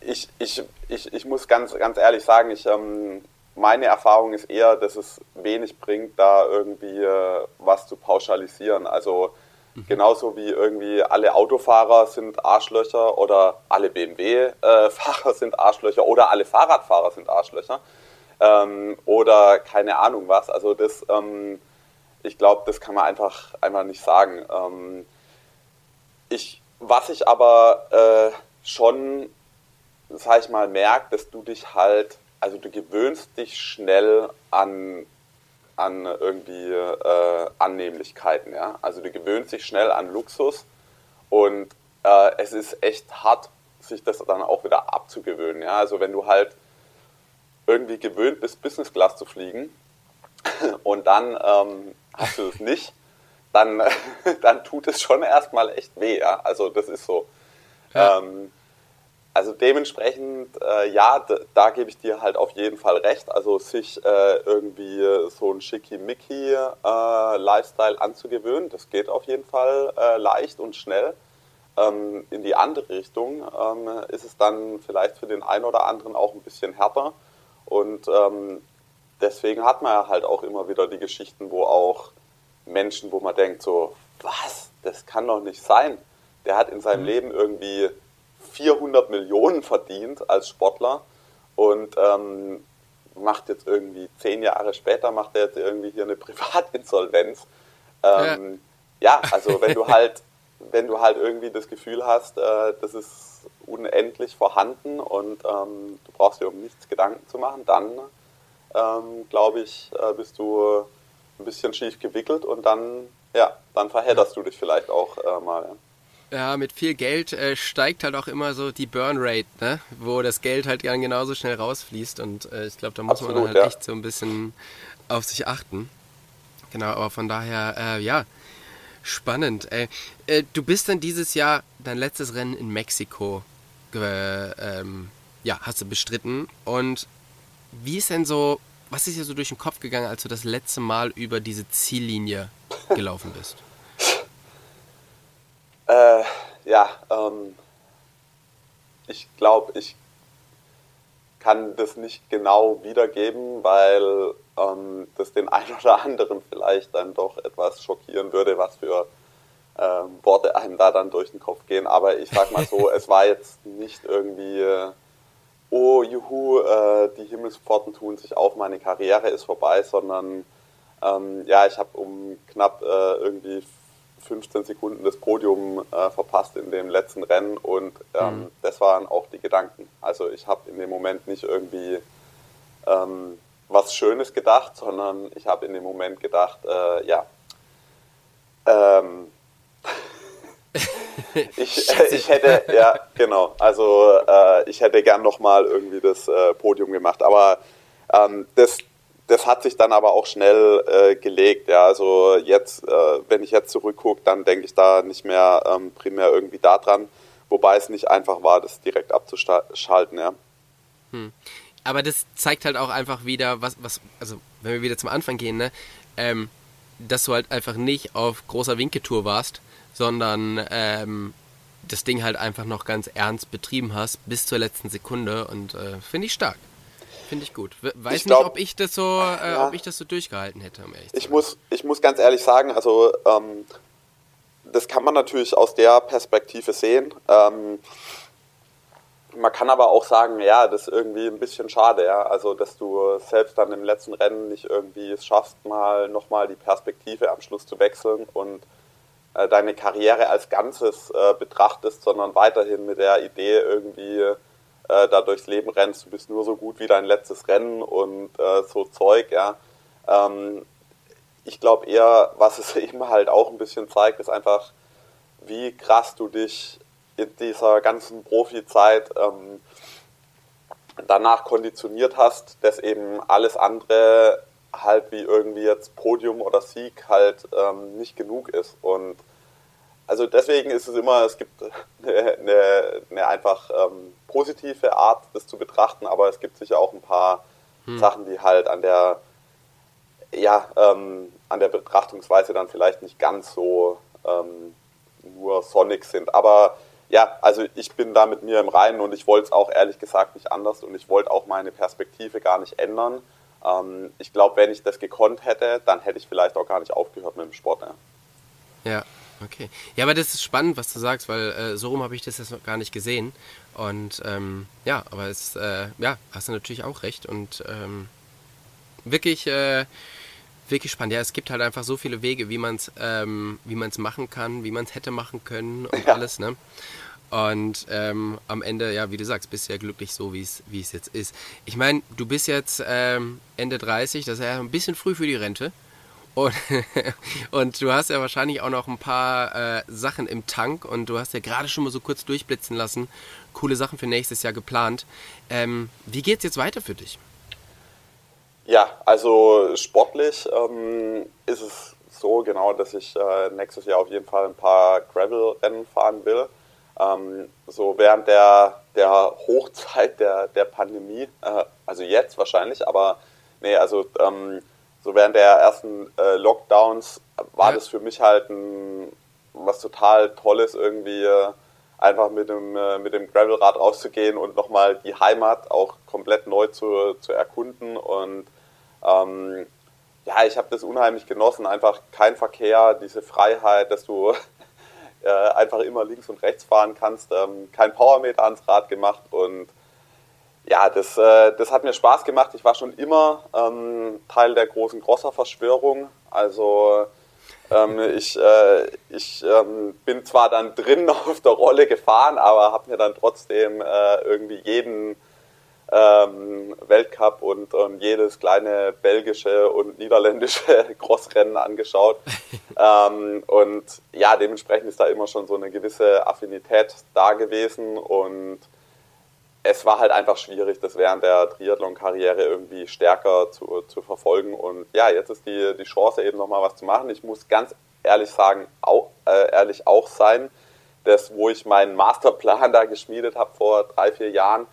ich, ich, ich, ich muss ganz, ganz ehrlich sagen, ich, ähm, meine Erfahrung ist eher, dass es wenig bringt, da irgendwie äh, was zu pauschalisieren. Also mhm. genauso wie irgendwie alle Autofahrer sind Arschlöcher oder alle BMW-Fahrer äh, sind Arschlöcher oder alle Fahrradfahrer sind Arschlöcher ähm, oder keine Ahnung was. Also das, ähm, ich glaube, das kann man einfach, einfach nicht sagen. Ähm, ich, was ich aber äh, schon, sag ich mal, merke, dass du dich halt, also du gewöhnst dich schnell an an irgendwie äh, Annehmlichkeiten, ja. Also du gewöhnst dich schnell an Luxus und äh, es ist echt hart, sich das dann auch wieder abzugewöhnen, ja. Also wenn du halt irgendwie gewöhnt bist, Business Class zu fliegen und dann ähm, hast du es nicht, dann, dann tut es schon erstmal echt weh. Ja? Also das ist so. Ja. Ähm, also dementsprechend, äh, ja, da gebe ich dir halt auf jeden Fall recht. Also sich äh, irgendwie so ein Schickimicki-Lifestyle äh, anzugewöhnen, das geht auf jeden Fall äh, leicht und schnell. Ähm, in die andere Richtung ähm, ist es dann vielleicht für den einen oder anderen auch ein bisschen härter. Und ähm, deswegen hat man ja halt auch immer wieder die Geschichten, wo auch Menschen, wo man denkt so, was, das kann doch nicht sein. Der hat in seinem mhm. Leben irgendwie 400 Millionen verdient als Sportler und ähm, macht jetzt irgendwie zehn Jahre später, macht er jetzt irgendwie hier eine Privatinsolvenz. Ähm, ja. ja, also wenn du halt, wenn du halt irgendwie das Gefühl hast, äh, das ist unendlich vorhanden und ähm, du brauchst dir um nichts Gedanken zu machen, dann ähm, glaube ich, äh, bist du ein bisschen schief gewickelt und dann, ja, dann verhedderst du dich vielleicht auch äh, mal. Ja. mit viel Geld äh, steigt halt auch immer so die Burn Rate, ne? wo das Geld halt dann genauso schnell rausfließt und äh, ich glaube, da muss Absolut, man halt ja. echt so ein bisschen auf sich achten. Genau, aber von daher, äh, ja, spannend. Äh, du bist dann dieses Jahr dein letztes Rennen in Mexiko ähm, ja, hast du bestritten. Und wie ist denn so, was ist dir so durch den Kopf gegangen, als du das letzte Mal über diese Ziellinie gelaufen bist? Äh, ja, ähm, ich glaube, ich kann das nicht genau wiedergeben, weil ähm, das den einen oder anderen vielleicht dann doch etwas schockieren würde, was für ähm, Worte einem da dann durch den Kopf gehen. Aber ich sag mal so, es war jetzt nicht irgendwie, äh, oh juhu, äh, die Himmelspforten tun sich auf, meine Karriere ist vorbei, sondern ähm, ja, ich habe um knapp äh, irgendwie 15 Sekunden das Podium äh, verpasst in dem letzten Rennen und ähm, mhm. das waren auch die Gedanken. Also ich habe in dem Moment nicht irgendwie ähm, was Schönes gedacht, sondern ich habe in dem Moment gedacht, äh, ja, ähm, ich, ich hätte, ja, genau. Also äh, ich hätte gern nochmal irgendwie das äh, Podium gemacht. Aber ähm, das, das hat sich dann aber auch schnell äh, gelegt. Ja, also jetzt, äh, wenn ich jetzt zurückgucke, dann denke ich da nicht mehr ähm, primär irgendwie daran. Wobei es nicht einfach war, das direkt abzuschalten, ja. Hm. Aber das zeigt halt auch einfach wieder, was, was, also wenn wir wieder zum Anfang gehen, ne, ähm, dass du halt einfach nicht auf großer Winketour warst, sondern ähm, das Ding halt einfach noch ganz ernst betrieben hast bis zur letzten Sekunde und äh, finde ich stark. Finde ich gut. Weiß ich glaub, nicht, ob ich das so, äh, ja, ob ich das so durchgehalten hätte, um ehrlich ich muss, ich muss ganz ehrlich sagen, also ähm, das kann man natürlich aus der Perspektive sehen. Ähm, man kann aber auch sagen, ja, das ist irgendwie ein bisschen schade, ja. Also, dass du selbst dann im letzten Rennen nicht irgendwie es schaffst, mal nochmal die Perspektive am Schluss zu wechseln und äh, deine Karriere als Ganzes äh, betrachtest, sondern weiterhin mit der Idee irgendwie äh, da durchs Leben rennst, du bist nur so gut wie dein letztes Rennen und äh, so Zeug, ja. Ähm, ich glaube eher, was es eben halt auch ein bisschen zeigt, ist einfach, wie krass du dich in dieser ganzen Profizeit ähm, danach konditioniert hast, dass eben alles andere halt wie irgendwie jetzt Podium oder Sieg halt ähm, nicht genug ist. Und also deswegen ist es immer, es gibt eine, eine, eine einfach ähm, positive Art, das zu betrachten, aber es gibt sicher auch ein paar hm. Sachen, die halt an der ja, ähm, an der Betrachtungsweise dann vielleicht nicht ganz so ähm, nur sonnig sind. Aber ja, also ich bin da mit mir im Reinen und ich wollte es auch ehrlich gesagt nicht anders und ich wollte auch meine Perspektive gar nicht ändern. Ähm, ich glaube, wenn ich das gekonnt hätte, dann hätte ich vielleicht auch gar nicht aufgehört mit dem Sport. Ja, ja okay. Ja, aber das ist spannend, was du sagst, weil äh, so rum habe ich das jetzt noch gar nicht gesehen. Und ähm, ja, aber es, äh, ja, hast du natürlich auch recht und ähm, wirklich. Äh, wirklich spannend. Ja, es gibt halt einfach so viele Wege, wie man es ähm, machen kann, wie man es hätte machen können und ja. alles, ne? Und ähm, am Ende, ja, wie du sagst, bist du ja glücklich so, wie es jetzt ist. Ich meine, du bist jetzt ähm, Ende 30, das ist ja ein bisschen früh für die Rente. Und, und du hast ja wahrscheinlich auch noch ein paar äh, Sachen im Tank und du hast ja gerade schon mal so kurz durchblitzen lassen. Coole Sachen für nächstes Jahr geplant. Ähm, wie es jetzt weiter für dich? Ja, also sportlich ähm, ist es so genau, dass ich äh, nächstes Jahr auf jeden Fall ein paar Gravel-Rennen fahren will. Ähm, so während der, der Hochzeit der, der Pandemie, äh, also jetzt wahrscheinlich, aber nee, also ähm, so während der ersten äh, Lockdowns war ja. das für mich halt ein, was total Tolles irgendwie. Äh, einfach mit dem, äh, mit dem Gravelrad rauszugehen und nochmal die Heimat auch komplett neu zu, zu erkunden. Und ähm, ja, ich habe das unheimlich genossen. Einfach kein Verkehr, diese Freiheit, dass du äh, einfach immer links und rechts fahren kannst. Ähm, kein Powermeter ans Rad gemacht und ja, das, äh, das hat mir Spaß gemacht. Ich war schon immer ähm, Teil der großen Crosser-Verschwörung. Also ähm, ich, äh, ich ähm, bin zwar dann drin auf der Rolle gefahren, aber habe mir dann trotzdem äh, irgendwie jeden ähm, Weltcup und, und, jedes kleine belgische und niederländische Crossrennen angeschaut. ähm, und ja, dementsprechend ist da immer schon so eine gewisse Affinität da gewesen und es war halt einfach schwierig, das während der Triathlon-Karriere irgendwie stärker zu, zu verfolgen. Und ja, jetzt ist die, die Chance eben nochmal was zu machen. Ich muss ganz ehrlich sagen, auch, äh, ehrlich auch sein, dass wo ich meinen Masterplan da geschmiedet habe vor drei, vier Jahren,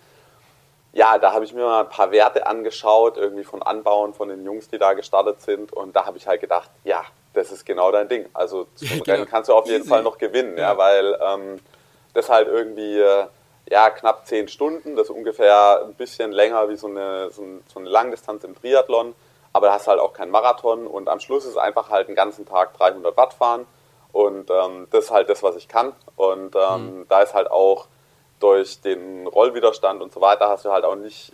ja, da habe ich mir mal ein paar Werte angeschaut, irgendwie von Anbauen von den Jungs, die da gestartet sind. Und da habe ich halt gedacht, ja, das ist genau dein Ding. Also zum genau. Rennen kannst du auf jeden Easy. Fall noch gewinnen, ja, ja weil ähm, das halt irgendwie äh, ja, knapp zehn Stunden, das ist ungefähr ein bisschen länger wie so eine, so, ein, so eine Langdistanz im Triathlon, aber da hast du halt auch keinen Marathon und am Schluss ist einfach halt den ganzen Tag 300 Watt fahren und ähm, das ist halt das, was ich kann und ähm, mhm. da ist halt auch durch den Rollwiderstand und so weiter hast du halt auch nicht,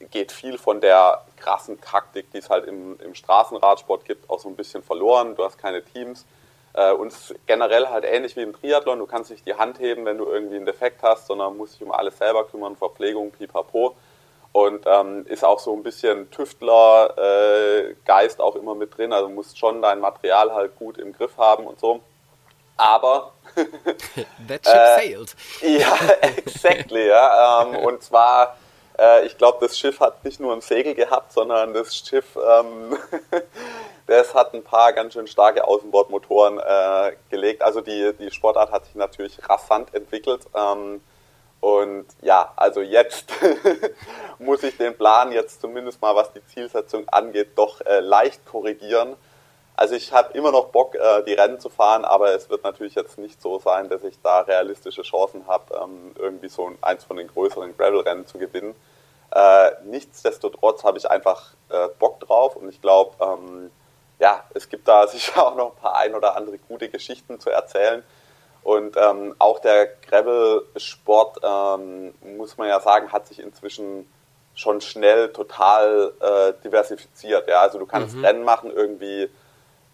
äh, geht viel von der krassen Taktik, die es halt im, im Straßenradsport gibt, auch so ein bisschen verloren. Du hast keine Teams. Äh, und es ist generell halt ähnlich wie im Triathlon. Du kannst nicht die Hand heben, wenn du irgendwie einen Defekt hast, sondern musst dich um alles selber kümmern, Verpflegung, pipapo. Und ähm, ist auch so ein bisschen Tüftler-Geist äh, auch immer mit drin. Also musst schon dein Material halt gut im Griff haben und so. Aber That ship äh, sailed. ja, exactly. Ja. Ähm, und zwar, äh, ich glaube, das Schiff hat nicht nur ein Segel gehabt, sondern das Schiff, ähm, das hat ein paar ganz schön starke Außenbordmotoren äh, gelegt. Also die, die Sportart hat sich natürlich rasant entwickelt. Ähm, und ja, also jetzt muss ich den Plan jetzt zumindest mal, was die Zielsetzung angeht, doch äh, leicht korrigieren also ich habe immer noch Bock, äh, die Rennen zu fahren, aber es wird natürlich jetzt nicht so sein, dass ich da realistische Chancen habe, ähm, irgendwie so eins von den größeren Gravel-Rennen zu gewinnen. Äh, nichtsdestotrotz habe ich einfach äh, Bock drauf und ich glaube, ähm, ja, es gibt da sicher auch noch ein paar ein oder andere gute Geschichten zu erzählen. Und ähm, auch der Gravel-Sport, ähm, muss man ja sagen, hat sich inzwischen schon schnell total äh, diversifiziert. Ja? Also du kannst mhm. Rennen machen irgendwie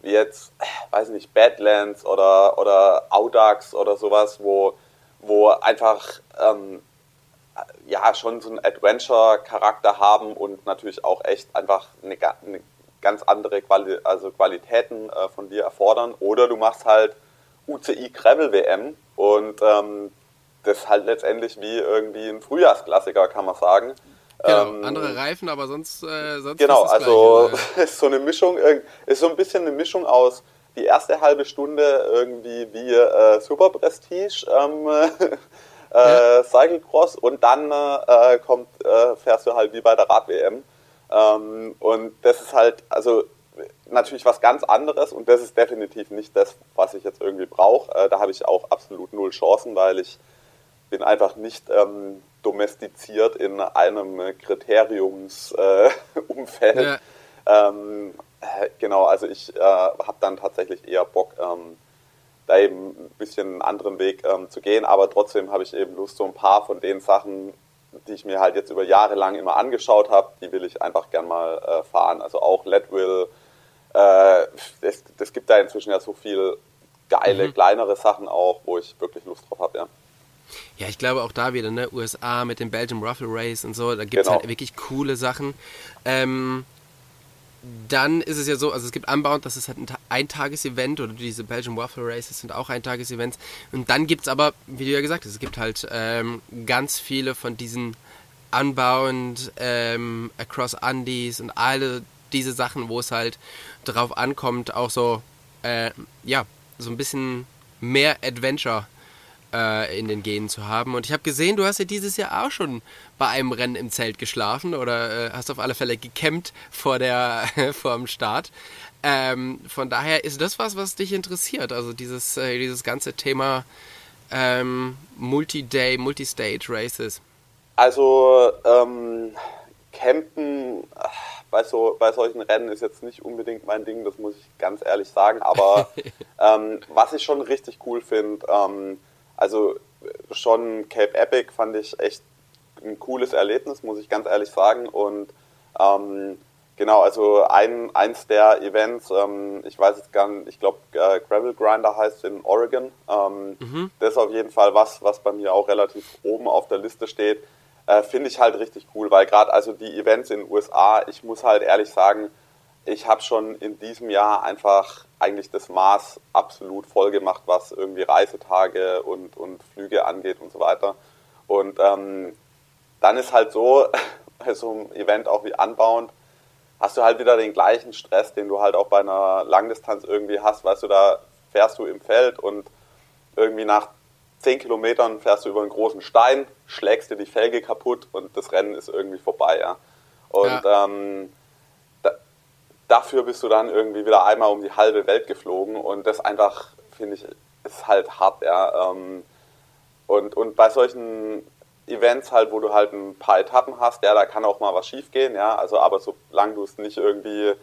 wie jetzt, weiß nicht, Badlands oder, oder Audax oder sowas, wo, wo einfach ähm, ja schon so einen Adventure-Charakter haben und natürlich auch echt einfach eine, eine ganz andere Quali also Qualitäten äh, von dir erfordern. Oder du machst halt UCI Gravel WM und ähm, das ist halt letztendlich wie irgendwie ein Frühjahrsklassiker, kann man sagen. Genau, ähm, andere Reifen, aber sonst, äh, sonst Genau, ist also ist so eine Mischung, ist so ein bisschen eine Mischung aus die erste halbe Stunde irgendwie wie äh, Super Prestige ähm, äh, ja. Cyclecross und dann äh, kommt, äh, fährst du halt wie bei der Rad-WM. Ähm, und das ist halt, also natürlich was ganz anderes und das ist definitiv nicht das, was ich jetzt irgendwie brauche. Äh, da habe ich auch absolut null Chancen, weil ich bin einfach nicht ähm, domestiziert in einem Kriteriumsumfeld. Äh, ja. ähm, äh, genau, also ich äh, habe dann tatsächlich eher Bock, ähm, da eben ein bisschen einen anderen Weg ähm, zu gehen, aber trotzdem habe ich eben Lust, so ein paar von den Sachen, die ich mir halt jetzt über Jahre lang immer angeschaut habe, die will ich einfach gern mal äh, fahren. Also auch Leadville, äh, es, es gibt da inzwischen ja so viel geile, mhm. kleinere Sachen auch, wo ich wirklich Lust drauf habe, ja. Ja, ich glaube auch da wieder, ne, USA mit dem Belgium Ruffle Race und so, da gibt es genau. halt wirklich coole Sachen. Ähm, dann ist es ja so, also es gibt Unbound, das ist halt ein Eintages-Event oder diese Belgium Waffle Races sind auch Eintages-Events. Und dann gibt es aber, wie du ja gesagt hast, es gibt halt ähm, ganz viele von diesen Unbound, ähm, Across Andes und alle diese Sachen, wo es halt darauf ankommt, auch so, äh, ja, so ein bisschen mehr Adventure äh, in den Genen zu haben. Und ich habe gesehen, du hast ja dieses Jahr auch schon bei einem Rennen im Zelt geschlafen oder äh, hast auf alle Fälle gecampt vor, der, vor dem Start. Ähm, von daher ist das was, was dich interessiert, also dieses, äh, dieses ganze Thema ähm, Multi-Day, Multi-Stage Races. Also ähm, Campen bei, so, bei solchen Rennen ist jetzt nicht unbedingt mein Ding, das muss ich ganz ehrlich sagen. Aber ähm, was ich schon richtig cool finde, ähm, also schon Cape Epic fand ich echt ein cooles Erlebnis, muss ich ganz ehrlich sagen. Und ähm, genau, also ein, eins der Events, ähm, ich weiß jetzt gar nicht, ich glaube äh, Gravel Grinder heißt in Oregon. Ähm, mhm. Das ist auf jeden Fall was, was bei mir auch relativ oben auf der Liste steht. Äh, Finde ich halt richtig cool, weil gerade also die Events in den USA, ich muss halt ehrlich sagen, ich habe schon in diesem Jahr einfach eigentlich das Maß absolut voll gemacht, was irgendwie Reisetage und, und Flüge angeht und so weiter. Und ähm, dann ist halt so, bei so einem Event auch wie Unbound, hast du halt wieder den gleichen Stress, den du halt auch bei einer Langdistanz irgendwie hast. Weißt du, da fährst du im Feld und irgendwie nach 10 Kilometern fährst du über einen großen Stein, schlägst dir die Felge kaputt und das Rennen ist irgendwie vorbei. Ja? Und ja. Ähm, dafür bist du dann irgendwie wieder einmal um die halbe Welt geflogen und das einfach, finde ich, ist halt hart, ja. Ähm, und, und bei solchen Events halt, wo du halt ein paar Etappen hast, ja, da kann auch mal was schief gehen, ja, also aber solange du es nicht irgendwie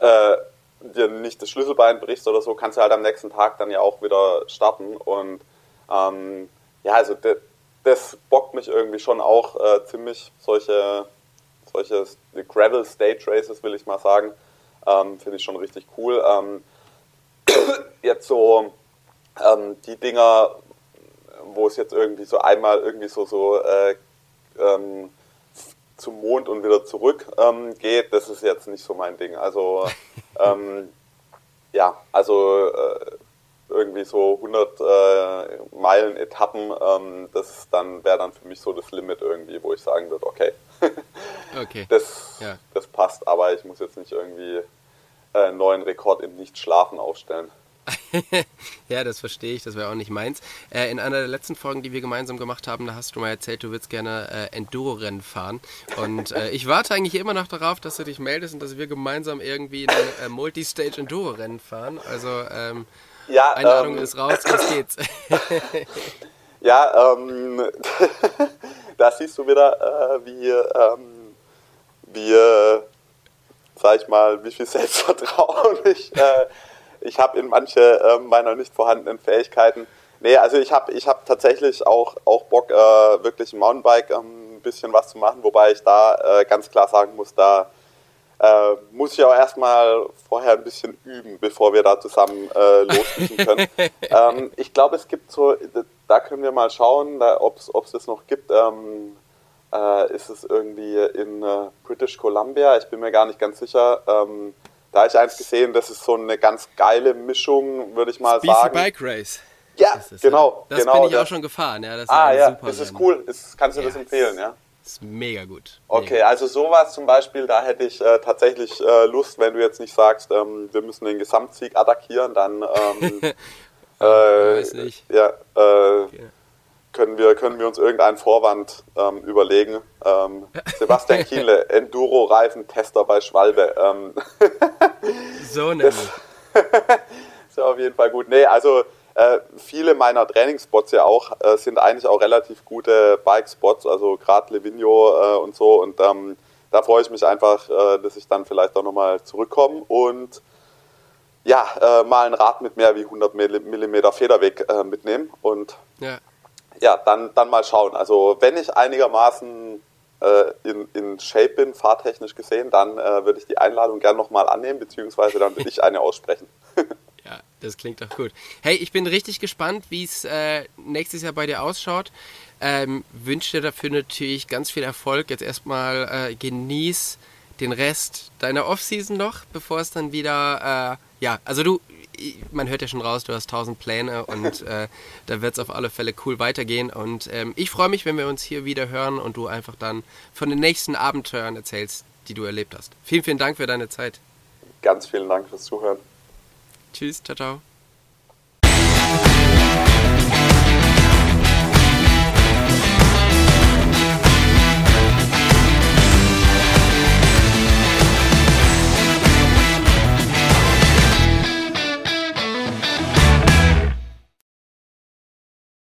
äh, dir nicht das Schlüsselbein brichst oder so, kannst du halt am nächsten Tag dann ja auch wieder starten und ähm, ja, also de, das bockt mich irgendwie schon auch äh, ziemlich, solche, solche Gravel Stage Races, will ich mal sagen, ähm, Finde ich schon richtig cool. Ähm, jetzt so ähm, die Dinger, wo es jetzt irgendwie so einmal irgendwie so, so äh, ähm, zum Mond und wieder zurück ähm, geht, das ist jetzt nicht so mein Ding. Also ähm, ja, also äh, irgendwie so 100 äh, Meilen Etappen, das dann wäre dann für mich so das Limit irgendwie, wo ich sagen würde, okay, okay. Das, ja. das passt, aber ich muss jetzt nicht irgendwie äh, neuen Rekord im Nicht-Schlafen aufstellen. ja, das verstehe ich, das wäre auch nicht meins. Äh, in einer der letzten Folgen, die wir gemeinsam gemacht haben, da hast du mal erzählt, du würdest gerne äh, Enduro-Rennen fahren. Und äh, ich warte eigentlich immer noch darauf, dass du dich meldest und dass wir gemeinsam irgendwie ein äh, Multistage-Enduro-Rennen fahren. Also, ähm, ja, Einladung ähm, ist raus, was geht's? ja, ähm, da siehst du wieder, äh, wie, ähm, wie äh, sag ich mal, wie viel Selbstvertrauen ich, äh, ich habe in manche äh, meiner nicht vorhandenen Fähigkeiten. Nee, also ich habe ich hab tatsächlich auch, auch Bock, äh, wirklich im Mountainbike ähm, ein bisschen was zu machen, wobei ich da äh, ganz klar sagen muss, da äh, muss ich auch erstmal vorher ein bisschen üben, bevor wir da zusammen äh, können. ähm, ich glaube, es gibt so, da können wir mal schauen, ob es das noch gibt. Ähm, äh, ist es irgendwie in äh, British Columbia? Ich bin mir gar nicht ganz sicher. Ähm, da habe ich eins gesehen, das ist so eine ganz geile Mischung, würde ich mal Speedy sagen. Bike Race. Ja, das, genau. Das genau, bin ich auch schon gefahren. Ja, das ah, ja, das ist cool. Ist, kannst du ja, das empfehlen, ja? Ist mega gut. Okay, also sowas zum Beispiel, da hätte ich äh, tatsächlich äh, Lust, wenn du jetzt nicht sagst, ähm, wir müssen den Gesamtsieg attackieren, dann ähm, äh, weiß nicht. Ja, äh, okay. können, wir, können wir uns irgendeinen Vorwand ähm, überlegen. Ähm, Sebastian Kienle, Enduro-Reifentester bei Schwalbe. Ähm, so nämlich. ist ja auf jeden Fall gut. Nee, also äh, viele meiner Trainingsspots ja auch äh, sind eigentlich auch relativ gute Bike-Spots, also gerade Livigno äh, und so. Und ähm, da freue ich mich einfach, äh, dass ich dann vielleicht auch nochmal zurückkomme und ja, äh, mal ein Rad mit mehr wie 100 mm Federweg mitnehmen und ja, ja dann, dann mal schauen. Also wenn ich einigermaßen in, in Shape bin, fahrtechnisch gesehen, dann würde ich die Einladung gerne nochmal annehmen, beziehungsweise dann würde ich eine aussprechen. Ja, das klingt doch gut. Hey, ich bin richtig gespannt, wie es äh, nächstes Jahr bei dir ausschaut. Ähm, wünsche dir dafür natürlich ganz viel Erfolg. Jetzt erstmal äh, genieß den Rest deiner Offseason noch, bevor es dann wieder, äh, ja, also du, man hört ja schon raus, du hast tausend Pläne und äh, da wird es auf alle Fälle cool weitergehen. Und ähm, ich freue mich, wenn wir uns hier wieder hören und du einfach dann von den nächsten Abenteuern erzählst, die du erlebt hast. Vielen, vielen Dank für deine Zeit. Ganz vielen Dank fürs Zuhören. Tschüss, ciao, ciao.